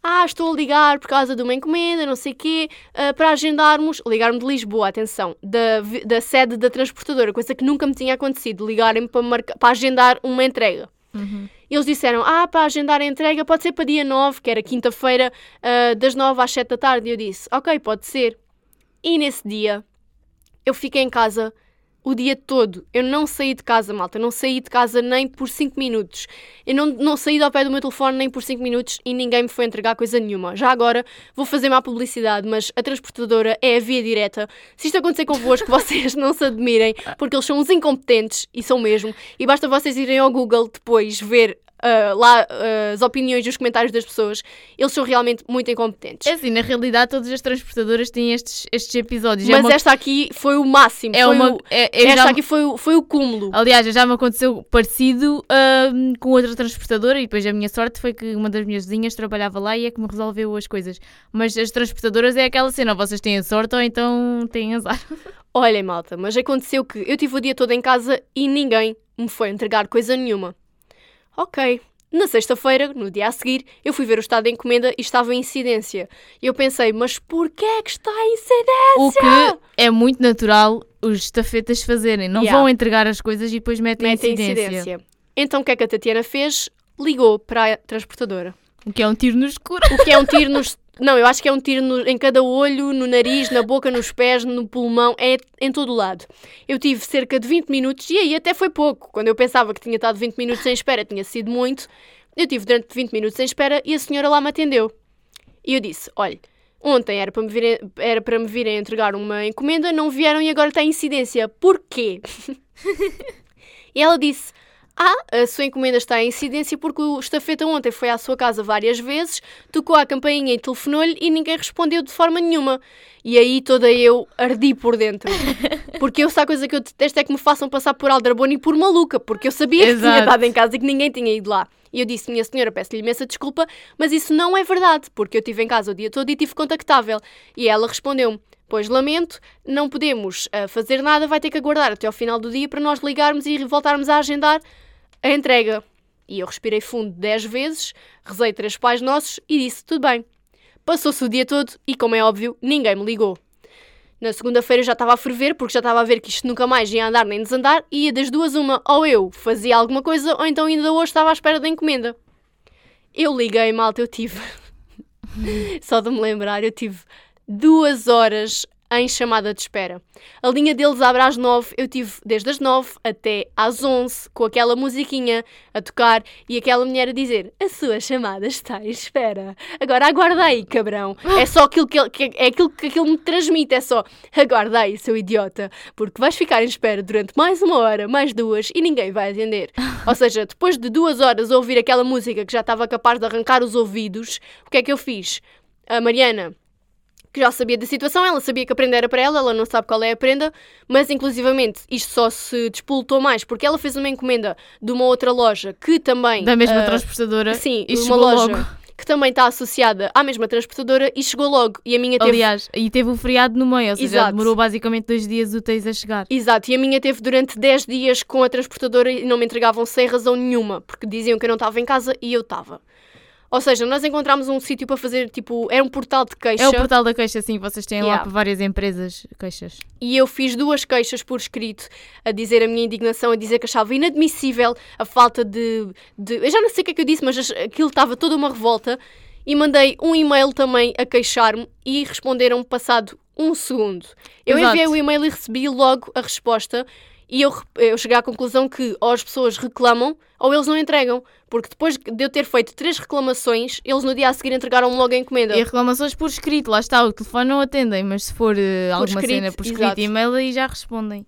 Ah, estou a ligar por causa de uma encomenda, não sei o quê, uh, para agendarmos. Ligar-me de Lisboa, atenção, da, da sede da transportadora, coisa que nunca me tinha acontecido. Ligarem-me para, marcar, para agendar uma entrega. Uhum. Eles disseram: Ah, para agendar a entrega pode ser para dia 9, que era quinta-feira, uh, das 9 às 7 da tarde. E eu disse: Ok, pode ser. E nesse dia, eu fiquei em casa o dia todo. Eu não saí de casa, malta. Não saí de casa nem por 5 minutos. Eu não, não saí do pé do meu telefone nem por 5 minutos e ninguém me foi entregar coisa nenhuma. Já agora vou fazer má publicidade, mas a transportadora é a via direta. Se isto acontecer convosco, vocês não se admirem, porque eles são uns incompetentes e são mesmo. E basta vocês irem ao Google depois ver uh, lá uh, as opiniões e os comentários das pessoas, eles são realmente muito incompetentes. É assim, na realidade, todas as transportadoras têm estes, estes episódios. Mas é uma... esta aqui foi o máximo. É foi uma... O... É, é esta já... aqui foi o, foi o cúmulo. Aliás, já me aconteceu parecido uh, com outra transportadora e depois a minha sorte foi que uma das minhas vizinhas trabalhava lá e é que me resolveu as coisas. Mas as transportadoras é aquela cena, vocês têm a sorte ou então têm azar. Olhem, malta, mas aconteceu que eu tive o dia todo em casa e ninguém me foi entregar coisa nenhuma. Ok, na sexta-feira, no dia a seguir, eu fui ver o estado da encomenda e estava em incidência. E eu pensei, mas porquê é que está em incidência? O que é muito natural os estafetas fazerem. Não Yeah. vão entregar as coisas e depois metem, Mete em incidência. incidência. Então o que é que a Tatiana fez? Ligou para a transportadora. O que é um tiro no escuro. O que é um tiro nos. Não, eu acho que é um tiro no- em cada olho, no nariz, na boca, nos pés, no pulmão, é em todo o lado. Eu tive cerca de 20 minutos e aí até foi pouco. Quando eu pensava que tinha estado 20 minutos em espera, tinha sido muito. Eu tive durante 20 minutos em espera e a senhora lá me atendeu. E eu disse: olha, ontem era para me virem, era para me virem entregar uma encomenda, não vieram e agora está em incidência. Porquê? e ela disse: ah, a sua encomenda está em incidência porque o estafeta ontem foi à sua casa várias vezes, tocou à campainha e telefonou-lhe e ninguém respondeu de forma nenhuma. E aí toda eu ardi por dentro. Porque eu, se há coisa que eu detesto é que me façam passar por aldrabona e por maluca, porque eu sabia que tinha Exato. estado em casa e que ninguém tinha ido lá. E eu disse, minha senhora, peço-lhe imensa desculpa, mas isso não é verdade, porque eu estive em casa o dia todo e estive contactável. E ela respondeu-me, pois lamento, não podemos ah, fazer nada, vai ter que aguardar até ao final do dia para nós ligarmos e voltarmos a agendar a entrega. E eu respirei fundo 10 vezes, rezei três pais nossos e disse tudo bem. Passou-se o dia todo e, como é óbvio, ninguém me ligou. Na segunda-feira já estava a ferver, porque já estava a ver que isto nunca mais ia andar nem desandar, e ia das duas uma, ou eu fazia alguma coisa, ou então ainda hoje estava à espera da encomenda. Eu liguei, malta, eu tive. Só de me lembrar, eu tive duas horas em chamada de espera. A linha deles abre às nove, eu tive desde as nove até às onze, com aquela musiquinha a tocar e aquela mulher a dizer: A sua chamada está em espera. Agora aguarda aí, cabrão. É só aquilo que, ele- que- é aquilo que aquilo me transmite, é só aguarda aí, seu idiota, porque vais ficar em espera durante mais uma hora, mais duas e ninguém vai atender. Ou seja, depois de duas horas a ouvir aquela música que já estava capaz de arrancar os ouvidos, o que é que eu fiz? A Mariana que já sabia da situação, ela sabia que a prenda era para ela, ela não sabe qual é a prenda, mas inclusivamente isto só se despoltou mais porque ela fez uma encomenda de uma outra loja que também. Da mesma ah, transportadora. Sim, e uma loja logo. que também está associada à mesma transportadora e chegou logo. E a minha teve. Aliás, e teve o feriado no meio, ou seja, Exato. demorou basicamente dois dias úteis a chegar. Exato, e a minha teve durante 10 dias com a transportadora e não me entregavam sem razão nenhuma, porque diziam que eu não estava em casa e eu estava. Ou seja, nós encontramos um sítio para fazer, tipo, era um portal de queixa. É o portal da queixa, sim, vocês têm lá Yeah. para várias empresas queixas. E eu fiz duas queixas por escrito a dizer a minha indignação, a dizer que achava inadmissível a falta de. de- eu já não sei o que é que eu disse, mas aquilo estava toda uma revolta. E mandei um e-mail também a queixar-me e responderam passado um segundo. Eu Exato. enviei o e-mail e recebi logo a resposta. E eu, eu cheguei à conclusão que ou as pessoas reclamam ou eles não entregam. Porque depois de eu ter feito três reclamações, eles no dia a seguir entregaram-me logo a encomenda. E reclamações por escrito, lá está, o telefone não atendem, mas se for eh, alguma escrito, cena por escrito exato. e e-mail aí já respondem.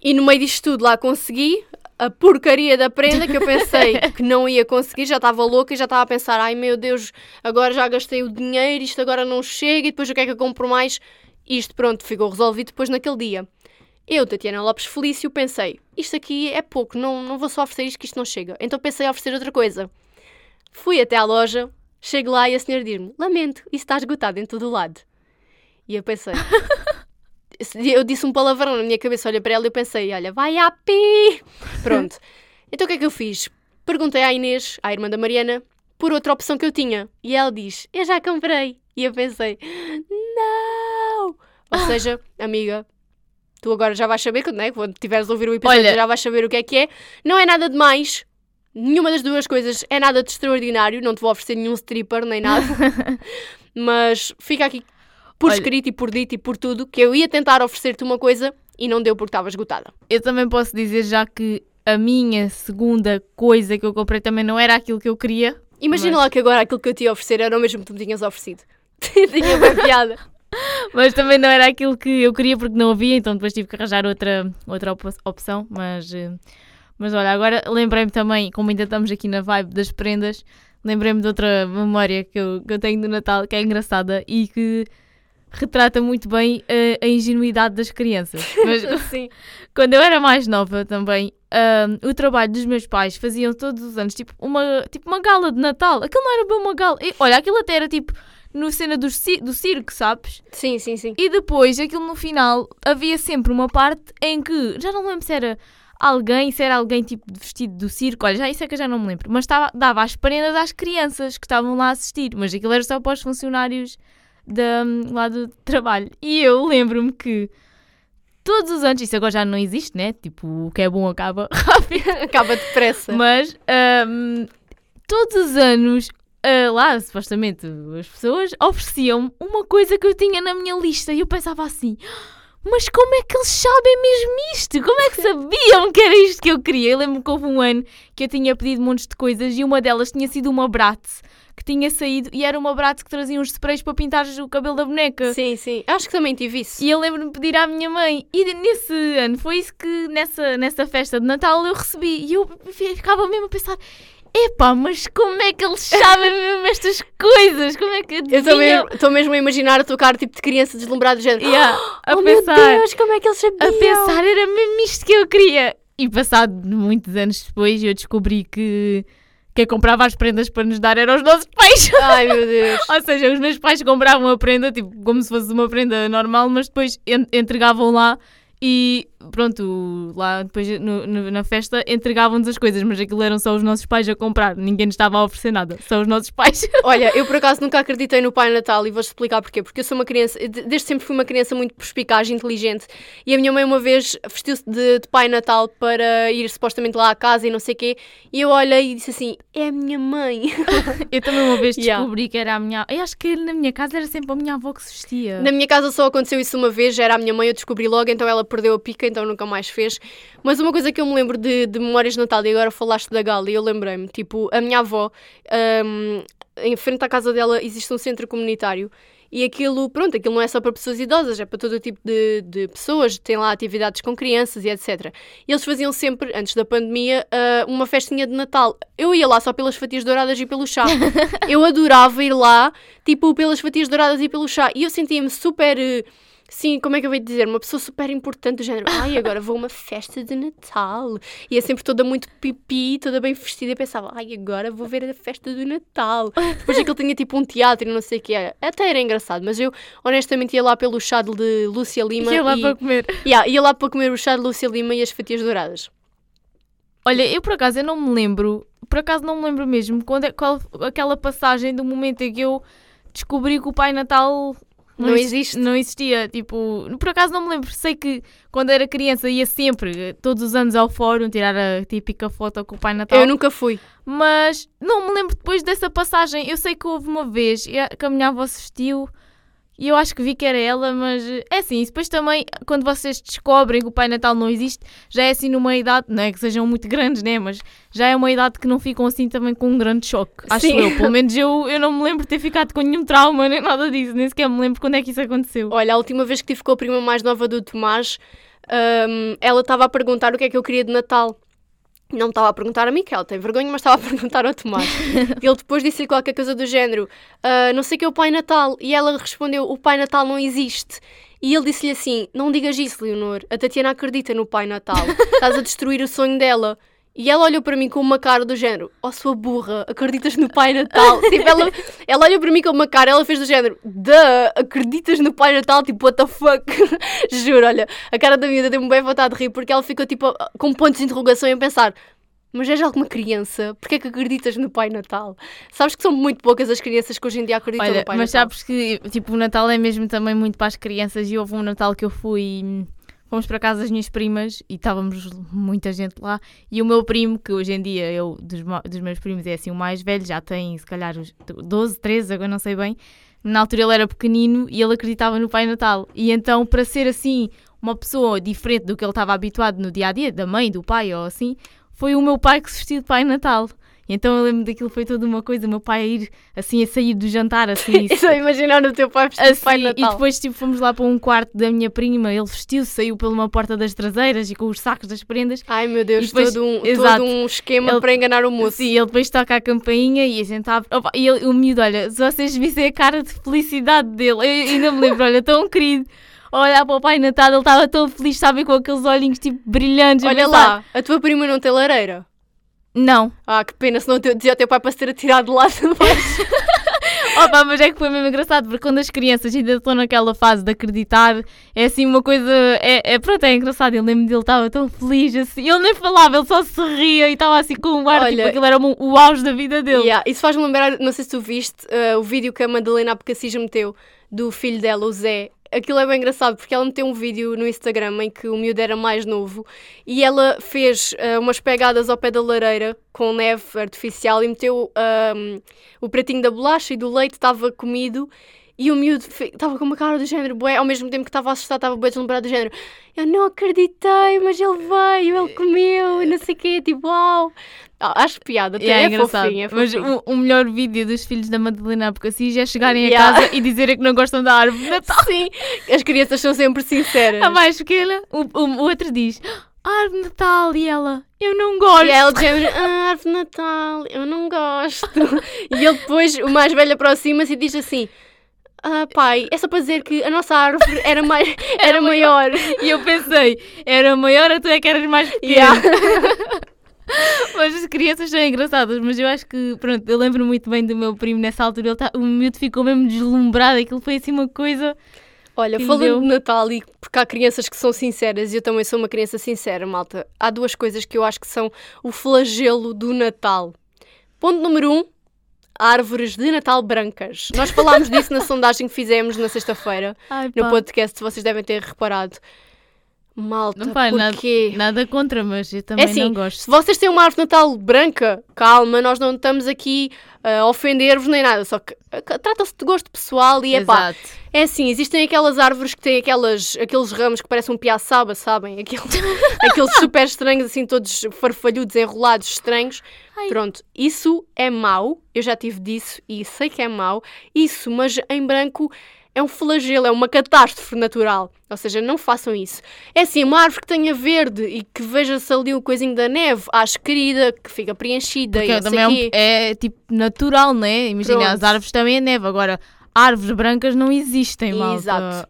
E no meio disto tudo lá consegui a porcaria da prenda que eu pensei que não ia conseguir, já estava louca e já estava a pensar, ai meu Deus, agora já gastei o dinheiro, isto agora não chega e depois o que é que eu compro mais? Isto pronto, ficou resolvido depois naquele dia. Eu, Tatiana Lopes Felício, pensei, isto aqui é pouco, não, não vou só oferecer isto que isto não chega. Então pensei em oferecer outra coisa. Fui até à loja, chego lá e a senhora diz-me, lamento, isso está esgotado em todo o lado. E eu pensei, eu disse um palavrão na minha cabeça, olha para ela e eu pensei, olha, vai à pi! Pronto. Então o que é que eu fiz? Perguntei à Inês, à irmã da Mariana, por outra opção que eu tinha. E ela diz: Eu já comprei. E eu pensei: Não! Ou seja, amiga, tu agora já vais saber, quando, né, quando tiveres a ouvir o episódio, Olha- já vais saber o que é que é. Não é nada demais. Nenhuma das duas coisas é nada de extraordinário. Não te vou oferecer nenhum stripper nem nada. Mas fica aqui por Olha- escrito e por dito e por tudo que eu ia tentar oferecer-te uma coisa e não deu porque estava esgotada. Eu também posso dizer já que a minha segunda coisa que eu comprei também não era aquilo que eu queria. Imagina Mas- lá que agora aquilo que eu te ia oferecer era o mesmo que tu me tinhas oferecido. Tinha bem piada. Mas também não era aquilo que eu queria porque não havia, então depois tive que arranjar outra, outra op- opção. Mas, eh, mas olha, agora lembrei-me também, como ainda estamos aqui na vibe das prendas, lembrei-me de outra memória que eu, que eu tenho do Natal que é engraçada e que retrata muito bem eh, a ingenuidade das crianças. Mas Sim. quando eu era mais nova também, ahm, o trabalho dos meus pais faziam todos os anos tipo uma, tipo uma gala de Natal. Aquilo não era bem uma gala. E, olha, aquilo até era tipo no cena do, ci- do circo, sabes? Sim, sim, sim. E depois, aquilo no final, havia sempre uma parte em que, já não lembro se era alguém, se era alguém tipo vestido do circo, olha, já isso é que eu já não me lembro, mas estava, dava as prendas às crianças que estavam lá a assistir, mas aquilo era só para os funcionários da, lá do trabalho. E eu lembro-me que todos os anos, isso agora já não existe, né? Tipo, o que é bom acaba rápido. Acaba depressa. Mas ahm, todos os anos, ah, lá, supostamente, as pessoas ofereciam-me uma coisa que eu tinha na minha lista e eu pensava assim. Mas como é que eles sabem mesmo isto? Como é que sabiam que era isto que eu queria? Eu lembro que houve um ano que eu tinha pedido montes de coisas e uma delas tinha sido uma Bratz que tinha saído e era uma Bratz que trazia uns sprays para pintar o cabelo da boneca. Sim, sim. Acho que também tive isso. E eu lembro-me de pedir à minha mãe. E nesse ano, foi isso que nessa, nessa festa de Natal eu recebi. E eu fi- ficava mesmo a pensar: epá, mas como é que eles sabem mesmo estas coisas? Como é que Eu estou adivinham? mesmo, estou mesmo a imaginar a tua cara tipo de criança deslumbrada do género. Yeah, a oh pensar, meu Deus, como é que eles sabiam? a pensar, era mesmo isto que eu queria. E passado muitos anos depois, eu descobri que quem comprava as prendas para nos dar eram os nossos pais. Ai meu Deus. Ou seja, os meus pais compravam a prenda, tipo, como se fosse uma prenda normal, mas depois en- entregavam lá e pronto, lá depois no- no- na festa entregavam-nos as coisas, mas aquilo eram só os nossos pais a comprar, ninguém nos estava a oferecer nada, só os nossos pais. Olha, eu por acaso nunca acreditei no Pai Natal e vou-te explicar porquê. Porque eu sou uma criança, de- desde sempre fui uma criança muito perspicaz inteligente. E a minha mãe uma vez vestiu-se de, de Pai Natal para ir supostamente lá à casa e não sei o quê. E eu olhei e disse assim: é a minha mãe. Eu também uma vez Yeah. descobri que era a minha. Eu acho que na minha casa era sempre a minha avó que se vestia. Na minha casa só aconteceu isso uma vez, já era a minha mãe, eu descobri logo, então ela perdeu a pica, então nunca mais fez. Mas uma coisa que eu me lembro de, de Memórias de Natal, e agora falaste da gala, e eu lembrei-me, tipo, a minha avó, hum, em frente à casa dela existe um centro comunitário. E aquilo, pronto, aquilo não é só para pessoas idosas, é para todo o tipo de, de pessoas, tem lá atividades com crianças e etc. E eles faziam sempre, antes da pandemia, ah, uma festinha de Natal. Eu ia lá só pelas fatias douradas e pelo chá. eu adorava ir lá, tipo, pelas fatias douradas e pelo chá. E eu sentia-me super. eh, Sim, como é que eu vou dizer? Uma pessoa super importante do género. Ai, agora vou a uma festa de Natal. E é sempre toda muito pipi, toda bem vestida. E pensava, ai, agora vou ver a festa do Natal. Depois aquilo tinha tipo um teatro e não sei o que era. Até era engraçado, mas eu honestamente ia lá pelo chá de Lúcia Lima. Ia lá e... para comer. Yeah, ia lá para comer o chá de Lúcia Lima e as fatias douradas. Olha, eu por acaso eu não me lembro, por acaso não me lembro mesmo quando é, qual aquela passagem do momento em que eu descobri que o Pai Natal Não exi- existe. Não existia, tipo, por acaso não me lembro, sei que quando era criança ia sempre, todos os anos ao fórum, tirar a típica foto com o Pai Natal. Eu nunca fui. Mas não me lembro depois dessa passagem. Eu sei que houve uma vez e a- que e eu acho que vi que era ela, mas é assim. Depois também, quando vocês descobrem que o Pai Natal não existe, já é assim numa idade, não é que sejam muito grandes, né? Mas já é uma idade que não ficam assim também com um grande choque. Acho Sim. eu. Pelo menos eu, eu não me lembro de ter ficado com nenhum trauma, nem nada disso. Nem sequer me lembro quando é que isso aconteceu. Olha, a última vez que tive com a prima mais nova do Tomás, hum, ela estava a perguntar o que é que eu queria de Natal. Não estava a perguntar a mim, que ela tem vergonha, mas estava a perguntar ao Tomás. Ele depois disse-lhe qualquer coisa do género: "Ah, Não sei que é o Pai Natal. E ela respondeu: O Pai Natal não existe. E ele disse-lhe assim: Não digas isso, Leonor. A Tatiana acredita no Pai Natal. Estás a destruir o sonho dela. E ela olhou para mim com uma cara do género: Oh, sua burra, acreditas no Pai Natal? tipo, ela, ela olhou para mim com uma cara, ela fez do género: Duh, acreditas no Pai Natal? Tipo, what the fuck? Juro, olha, a cara da miúda deu-me bem vontade de rir porque ela ficou tipo com pontos de interrogação e a pensar: mas és alguma criança, porque é que acreditas no Pai Natal? Sabes que são muito poucas as crianças que hoje em dia acreditam Olha, no Pai mas Natal. sabes que tipo, o Natal é mesmo também muito para as crianças e houve um Natal que eu fui. Fomos para casa das minhas primas e estávamos muita gente lá. E o meu primo, que hoje em dia eu, dos, ma- dos meus primos, é assim o mais velho, já tem se calhar os 12, 13, agora não sei bem. Na altura ele era pequenino e ele acreditava no Pai Natal. E então, para ser assim, uma pessoa diferente do que ele estava habituado no dia a dia, da mãe, do pai ou assim, foi o meu pai que se vestiu de Pai Natal. Então eu lembro daquilo foi toda uma coisa, o meu pai a ir assim a sair do jantar, assim, É só imaginar o teu pai vestido de Pai Assim, Natal. e depois tipo, fomos lá para um quarto da minha prima, ele vestiu-se, saiu por uma porta das traseiras e com os sacos das prendas. Ai meu Deus, depois- todo, um, exato. todo um esquema Ele- para enganar o moço. Sim, ele depois toca a campainha e a gente abre. Opa, e ele, o miúdo, olha, se vocês vissem a cara de felicidade dele, eu ainda me lembro, olha, tão querido. Olhar para o Pai Natal, ele estava tão feliz, sabem, com aqueles olhinhos tipo brilhantes. Olha lá, a tua prima não tem lareira. Não, Ah, que pena, senão te- dizia ao teu pai para se ter atirado de lá de baixo. Opa, mas é que foi mesmo engraçado, porque quando as crianças ainda estão naquela fase de acreditar, é assim uma coisa. É, é pronto, é engraçado. Eu lembro dele, estava tão feliz assim. Ele nem falava, ele só se ria e estava assim com um ar, tipo, Olha, aquilo era o, o auge da vida dele. Yeah, Isso faz-me lembrar, não sei se tu viste eh, o vídeo que a Madalena Abcacis meteu do filho dela, o Zé. Aquilo é bem engraçado porque ela meteu um vídeo no Instagram em que o miúdo era mais novo e ela fez eh, umas pegadas ao pé da lareira com neve artificial e meteu ahm, o pratinho da bolacha e do leite estava comido e o miúdo estava com uma cara do género, bué, ao mesmo tempo que estava assustado, estava bué deslumbrado do género. Eu não acreditei, mas ele veio, ele comeu e não sei o quê, tipo, uau. Ah, acho piada, até Yeah, é, é engraçado. fofinho, é Mas fofinho. o, o melhor vídeo dos filhos da Madalena Abcacis é chegarem Yeah. a casa e dizerem que não gostam da árvore de Natal. Sim, as crianças são sempre sinceras. A mais pequena, o, o, o outro diz: árvore de Natal, e ela, eu não gosto. E ela género, ah, árvore de Natal, eu não gosto. e ele depois, o mais velho, aproxima-se e diz assim: Ah, pai, é só para dizer que a nossa árvore era, mai era, maior. E eu pensei, era maior, a tu é que eras mais pequena. Yeah. Mas as crianças são engraçadas, mas eu acho que, pronto, eu lembro muito bem do meu primo nessa altura, ele tá, o miúdo ficou mesmo deslumbrado, aquilo foi assim uma coisa. Olha, falando deu. de Natal e porque há crianças que são sinceras e eu também sou uma criança sincera, malta. Há duas coisas que eu acho que são o flagelo do Natal. Ponto número um, árvores de Natal brancas. Nós falámos disso na sondagem que fizemos na sexta-feira, no podcast, vocês devem ter reparado. Malta, Não, pá, nada- porquê? nada contra, mas eu também É assim, não gosto. Se vocês têm uma árvore de Natal branca, calma, nós não estamos aqui ah, a ofender-vos nem nada, só que ah, trata-se de gosto pessoal e é pá, é assim, existem aquelas árvores que têm aquelas, aqueles ramos que parecem um piaçaba, sabem? Aqueles, aqueles super estranhos, assim, todos farfalhudos, enrolados, estranhos. Ai. Pronto, isso é mau, eu já tive disso e sei que é mau, isso, mas em branco é um flagelo, é uma catástrofe natural. Ou seja, não façam isso. É assim, uma árvore que tenha verde e que veja-se ali o coisinho da neve, acho querida, que fica preenchida Porque e também sei é, um- é, tipo natural, né? Imagina, Pronto. as árvores também é neve, agora árvores brancas não existem, malta. Exato.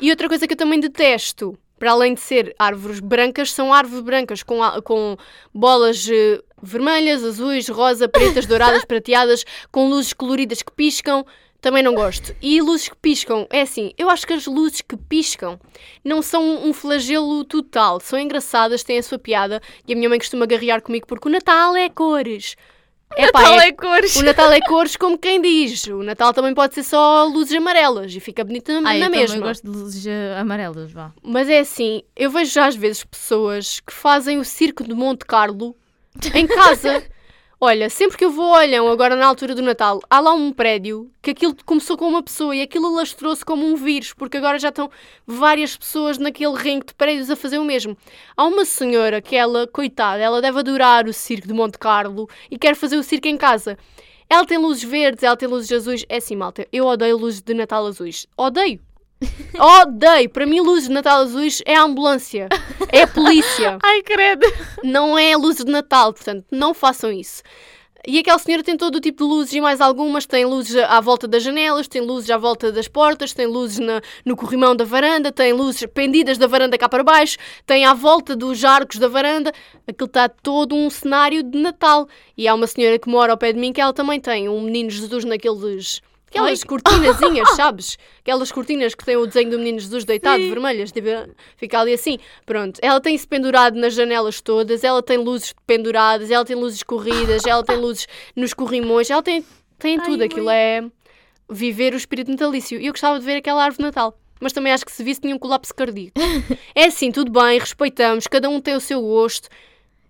E outra coisa que eu também detesto, para além de ser árvores brancas, são árvores brancas com, com bolas eh, vermelhas, azuis, rosa, pretas, douradas, prateadas, com luzes coloridas que piscam. Também não gosto. E luzes que piscam, é assim, eu acho que as luzes que piscam não são um flagelo total. São engraçadas, têm a sua piada. E a minha mãe costuma garrear comigo porque o Natal é cores. Epá, Natal é- é cores. o Natal é cores como quem diz. O Natal também pode ser só luzes amarelas e fica bonito na, Ai, na eu mesma. também gosto de luzes amarelas, vá. Mas é assim, eu vejo já às vezes pessoas que fazem o circo de Monte Carlo em casa. Olha, sempre que eu vou Olhão, agora na altura do Natal, há lá um prédio que aquilo começou com uma pessoa e aquilo alastrou-se como um vírus, porque agora já estão várias pessoas naquele ringue de prédios a fazer o mesmo. Há uma senhora que ela, coitada, ela deve adorar o circo de Monte Carlo e quer fazer o circo em casa. Ela tem luzes verdes, ela tem luzes azuis. É assim, malta, eu odeio luzes de Natal azuis. Odeio. Odeio! Para mim, luzes de Natal azuis é a ambulância, é a polícia, Ai, credo. não é luzes de Natal, portanto, não façam isso. E aquela senhora tem todo o tipo de luzes e mais algumas. Tem luzes à volta das janelas, tem luzes à volta das portas, tem luzes na- no corrimão da varanda, tem luzes pendidas da varanda cá para baixo, tem à volta dos arcos da varanda. Aquilo está todo um cenário de Natal. E há uma senhora que mora ao pé de mim que ela também tem um menino Jesus naqueles Aquelas Ai. cortinazinhas, sabes? Aquelas cortinas que têm o desenho do menino Jesus deitado, Sim. vermelhas, tipo, fica ali assim. Pronto, ela tem isso pendurado nas janelas todas, ela tem luzes penduradas, ela tem luzes corridas, ela tem luzes nos corrimões, ela tem, tem Ai, tudo. Aquilo mãe. é viver o espírito natalício. E eu gostava de ver aquela árvore de Natal. Mas também acho que se visse tinha um colapso cardíaco. é assim, tudo bem, respeitamos, cada um tem o seu gosto,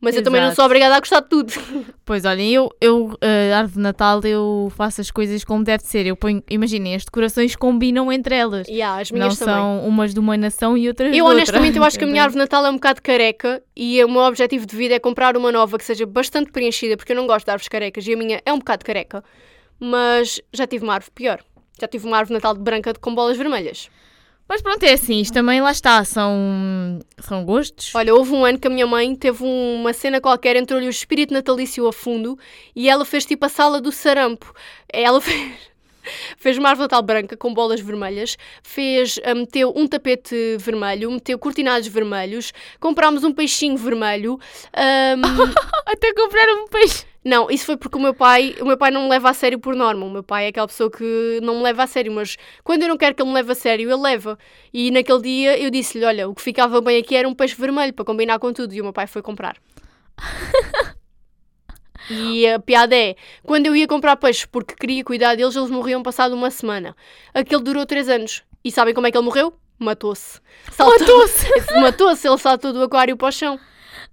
mas eu também não Exato. sou obrigada a gostar de tudo. Pois olhem, eu, eu uh, árvore de Natal, eu faço as coisas como deve ser. Eu ponho, imaginem, as decorações combinam entre elas. yeah, as Não minhas também. são umas de uma nação e outras de Eu outra. honestamente eu acho que a minha Entendem? árvore de Natal é um bocado careca e o meu objetivo de vida é comprar uma nova que seja bastante preenchida, porque eu não gosto de árvores carecas e a minha é um bocado careca. Mas já tive uma árvore pior. Já tive uma árvore de Natal de branca com bolas vermelhas. Mas pronto, é assim, isto também lá está, são, são gostos. Olha, houve um ano que a minha mãe teve um- uma cena qualquer, entrou-lhe o espírito natalício a fundo e ela fez tipo a sala do sarampo. Ela fez, fez uma árvore Natal branca com bolas vermelhas, fez, ah, meteu um tapete vermelho, meteu cortinados vermelhos, comprámos um peixinho vermelho. ahm, Até comprar um peixe. Não, isso foi porque o meu pai, o meu pai não me leva a sério por norma. O meu pai é aquela pessoa que não me leva a sério, mas quando eu não quero que ele me leve a sério, ele leva. E naquele dia eu disse-lhe: Olha, o que ficava bem aqui era um peixe vermelho para combinar com tudo. E o meu pai foi comprar. E a piada é, quando eu ia comprar peixes porque queria cuidar deles, eles morriam passado uma semana. Aquele durou três anos. E sabem como é que ele morreu? Matou-se. Matou-se. Matou-se, ele saltou do aquário para o chão.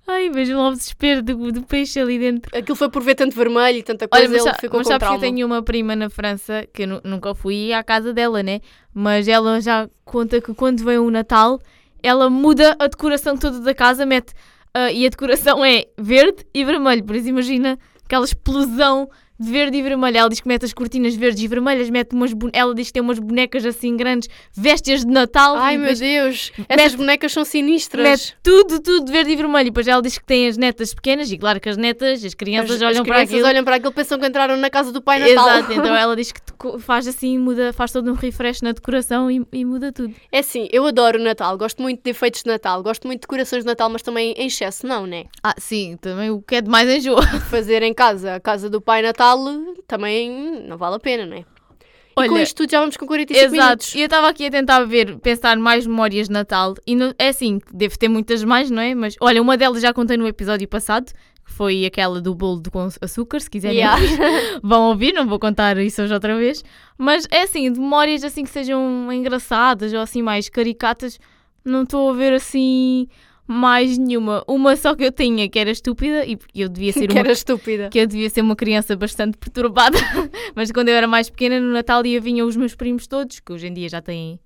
Ai, vejo lá o desespero do, do peixe ali dentro. Aquilo foi por ver tanto vermelho e tanta Olha, coisa, mas, ele ficou mas com sabes que eu trauma. tenho uma prima na França, que eu nu- nunca fui à casa dela, né? Mas ela já conta que quando vem o Natal, ela muda a decoração toda da casa, mete... ah, e a decoração é verde e vermelho, por isso imagina aquela explosão de verde e vermelho. Ela diz que mete as cortinas verdes e vermelhas, mete umas ela diz que tem umas bonecas assim grandes, vestes de Natal. Ai meu Deus, essas bonecas são sinistras. Mete tudo, tudo de verde e vermelho. E depois ela diz que tem as netas pequenas, e claro que as netas, as crianças as, olham as para crianças aquilo. olham para aquilo pensam que entraram na casa do Pai Natal. Exato, então ela diz que faz assim, muda, faz todo um refresh na decoração e, e muda tudo. É assim, eu adoro o Natal, gosto muito de efeitos de Natal, gosto muito de decorações de Natal, mas também em excesso não, né? Ah, sim, também o que é demais enjoa. Fazer em casa a casa do Pai Natal também não vale a pena, né? e com Olha, isto tudo já vamos com 45 Exato, minutos. e eu estava aqui a tentar ver, pensar mais memórias de Natal, e no- é assim, devo ter muitas mais, não é? Mas olha, uma delas já contei no episódio passado, que foi aquela do bolo de com açúcar, se quiserem Yeah. vão ouvir, não vou contar isso hoje outra vez. Mas é assim, de memórias assim que sejam engraçadas ou assim mais caricatas, não estou a ver assim mais nenhuma. Uma só que eu tinha que era estúpida e eu devia ser que uma era estúpida. que eu devia ser uma criança bastante perturbada, mas quando eu era mais pequena, no Natal ia vinham os meus primos todos, que hoje em dia já têm.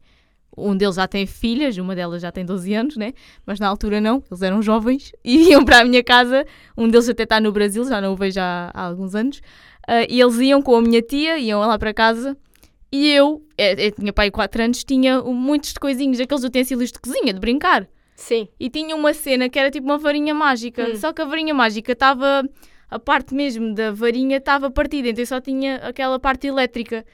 Um deles já tem filhas, uma delas já tem 12 anos, né? Mas na altura não, eles eram jovens e iam para a minha casa. Um deles até está no Brasil, já não o vejo há, há alguns anos. Ah, e eles iam com a minha tia, iam lá para casa. E eu, eu, eu tinha pai 4 anos, tinha muitos de coisinhos, aqueles utensílios de cozinha, de brincar. Sim. E tinha uma cena que era tipo uma varinha mágica. Hum. Só que a varinha mágica estava. A parte mesmo da varinha estava partida, então eu só tinha aquela parte elétrica.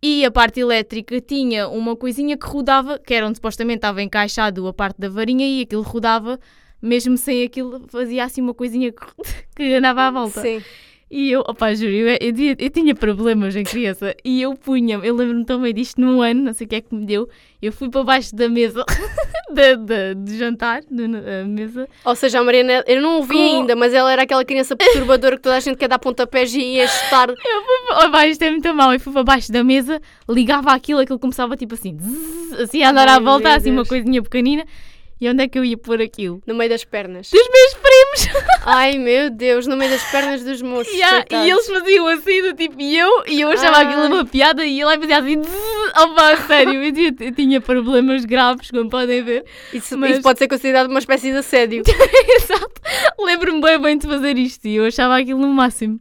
E a parte elétrica tinha uma coisinha que rodava, que era onde supostamente estava encaixado a parte da varinha, e aquilo rodava, mesmo sem aquilo, fazia assim uma coisinha que, que andava à volta. Sim. E eu, opá, juro, eu, eu, eu tinha problemas em criança e eu punha, eu lembro-me também disto num ano, não sei o que é que me deu, eu fui para baixo da mesa de, de, de jantar, na mesa, Ou seja, a Mariana, eu não ouvi Com- ainda, mas ela era aquela criança perturbadora que toda a gente quer dar pontapés e ia chutar. opá, isto é muito mal, eu fui para baixo da mesa, ligava aquilo, aquilo começava tipo assim, zzz, assim a andar Ai, à volta, assim uma Deus. coisinha pequenina, e onde é que eu ia pôr aquilo? No meio das pernas. Dos meus primos! Ai meu Deus, no meio das pernas dos moços. Yeah, e eles faziam assim, do tipo, e eu, e eu achava Ai. aquilo uma piada e ele fazia assim, opá, sério, eu, tinha- eu tinha problemas graves, como podem ver. Isso, mas- isso pode ser considerado uma espécie de assédio. Exato. Lembro-me bem, bem de fazer isto e eu achava aquilo no máximo.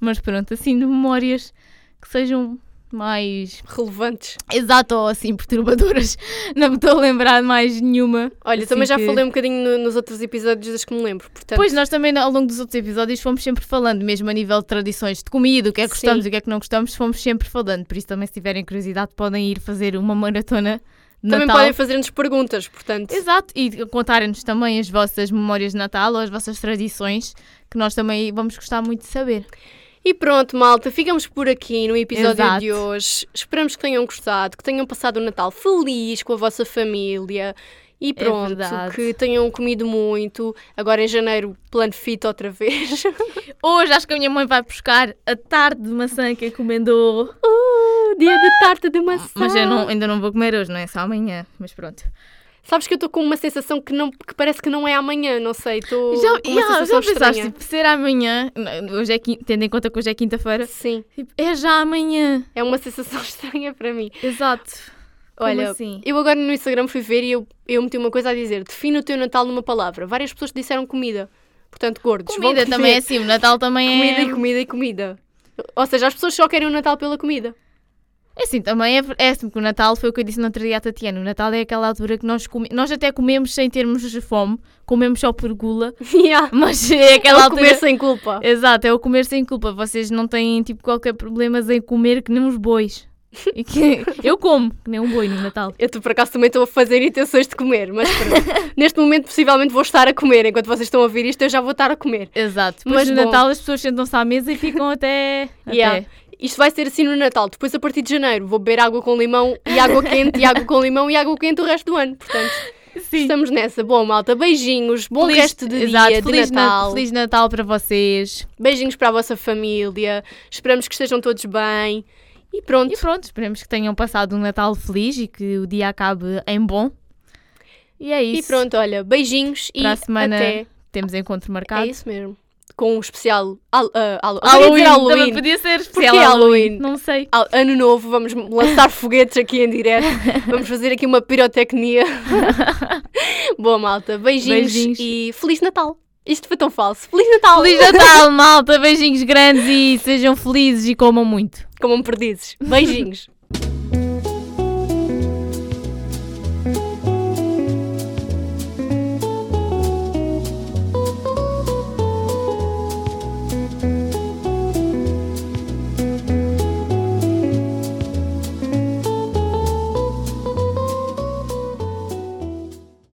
Mas pronto, assim, de memórias que sejam mais. Relevantes. Exato, ou assim, perturbadoras. Não me estou a lembrar mais nenhuma. Olha, assim também já que- falei um bocadinho no- nos outros episódios das que me lembro. Portanto, Pois, nós também ao longo dos outros episódios fomos sempre falando, mesmo a nível de tradições de comida, o que é que Sim. gostamos e o que é que não gostamos, fomos sempre falando. Por isso também, se tiverem curiosidade, podem ir fazer uma maratona de também Natal. podem fazer-nos perguntas, portanto. Exato, e contarem-nos também as vossas memórias de Natal ou as vossas tradições, que nós também vamos gostar muito de saber. E pronto, malta, ficamos por aqui no episódio Exato. de hoje. Esperamos que tenham gostado, que tenham passado o Natal feliz com a vossa família. E pronto, verdade. que tenham comido muito. Agora em janeiro, plano fit outra vez. Hoje acho que a minha mãe vai buscar a tarde de maçã que encomendou. uh, dia de tarta de maçã. Mas eu não- ainda não vou comer hoje, não é? Só amanhã. Mas pronto. Sabes que eu estou com uma sensação que, não, que parece que não é amanhã, não sei. Estou Já, com uma sensação já pensaste, estranha. tipo, ser amanhã, hoje é, tendo em conta que hoje é quinta-feira, Sim, tipo, é já amanhã. é uma sensação estranha para mim. Exato. Como Olha, assim? eu agora no Instagram fui ver e eu, eu meti uma coisa a dizer: define o teu Natal numa palavra. Várias pessoas disseram comida. Portanto, gordos. Comida também é assim, o Natal também Comida é. e comida e comida. Ou seja, as pessoas só querem o Natal pela comida. É assim, também é, é assim, porque o Natal foi o que eu disse no outro dia à Tatiana. O Natal é aquela altura que nós. Nós até comemos sem termos fome, comemos só por gula, yeah. mas é É aquela o altura. comer sem culpa. Exato, é o comer sem culpa. Vocês não têm tipo qualquer problema em comer que nem os bois. Que eu como, que nem um boi no Natal. Eu por acaso também estou a fazer intenções de comer, mas pronto. neste momento possivelmente vou estar a comer. Enquanto vocês estão a ouvir isto, eu já vou estar a comer. Exato. Mas Mas no bom. Natal as pessoas sentam-se à mesa e ficam até. Yeah. até. Isto vai ser assim no Natal. Depois, a partir de janeiro, vou beber água com limão e água quente, e água com limão e água quente o resto do ano. Portanto, Sim. estamos nessa. Bom, malta, beijinhos. Bom Feliz- resto de exato, dia, de Feliz Na- Natal. Feliz Natal para vocês. Beijinhos para a vossa família. Esperamos que estejam todos bem. E pronto. E pronto, esperemos que tenham passado um Natal feliz e que o dia acabe em bom. E é E isso. pronto, olha, beijinhos Para e a semana até. temos encontro marcado. É isso mesmo. Com um especial. Al, ah, Hall- eu queria Halloween, Halloween. podia ser especial Halloween? Não sei. Al- Ano novo, vamos lançar foguetes aqui em direto. Vamos fazer aqui uma pirotecnia. Boa, malta. Beijinhos, Beijinhos. e Feliz Natal. Isto foi tão falso. Feliz Natal! Feliz Natal, malta. Beijinhos grandes e sejam felizes e comam muito. Como me perdizes. Beijinhos.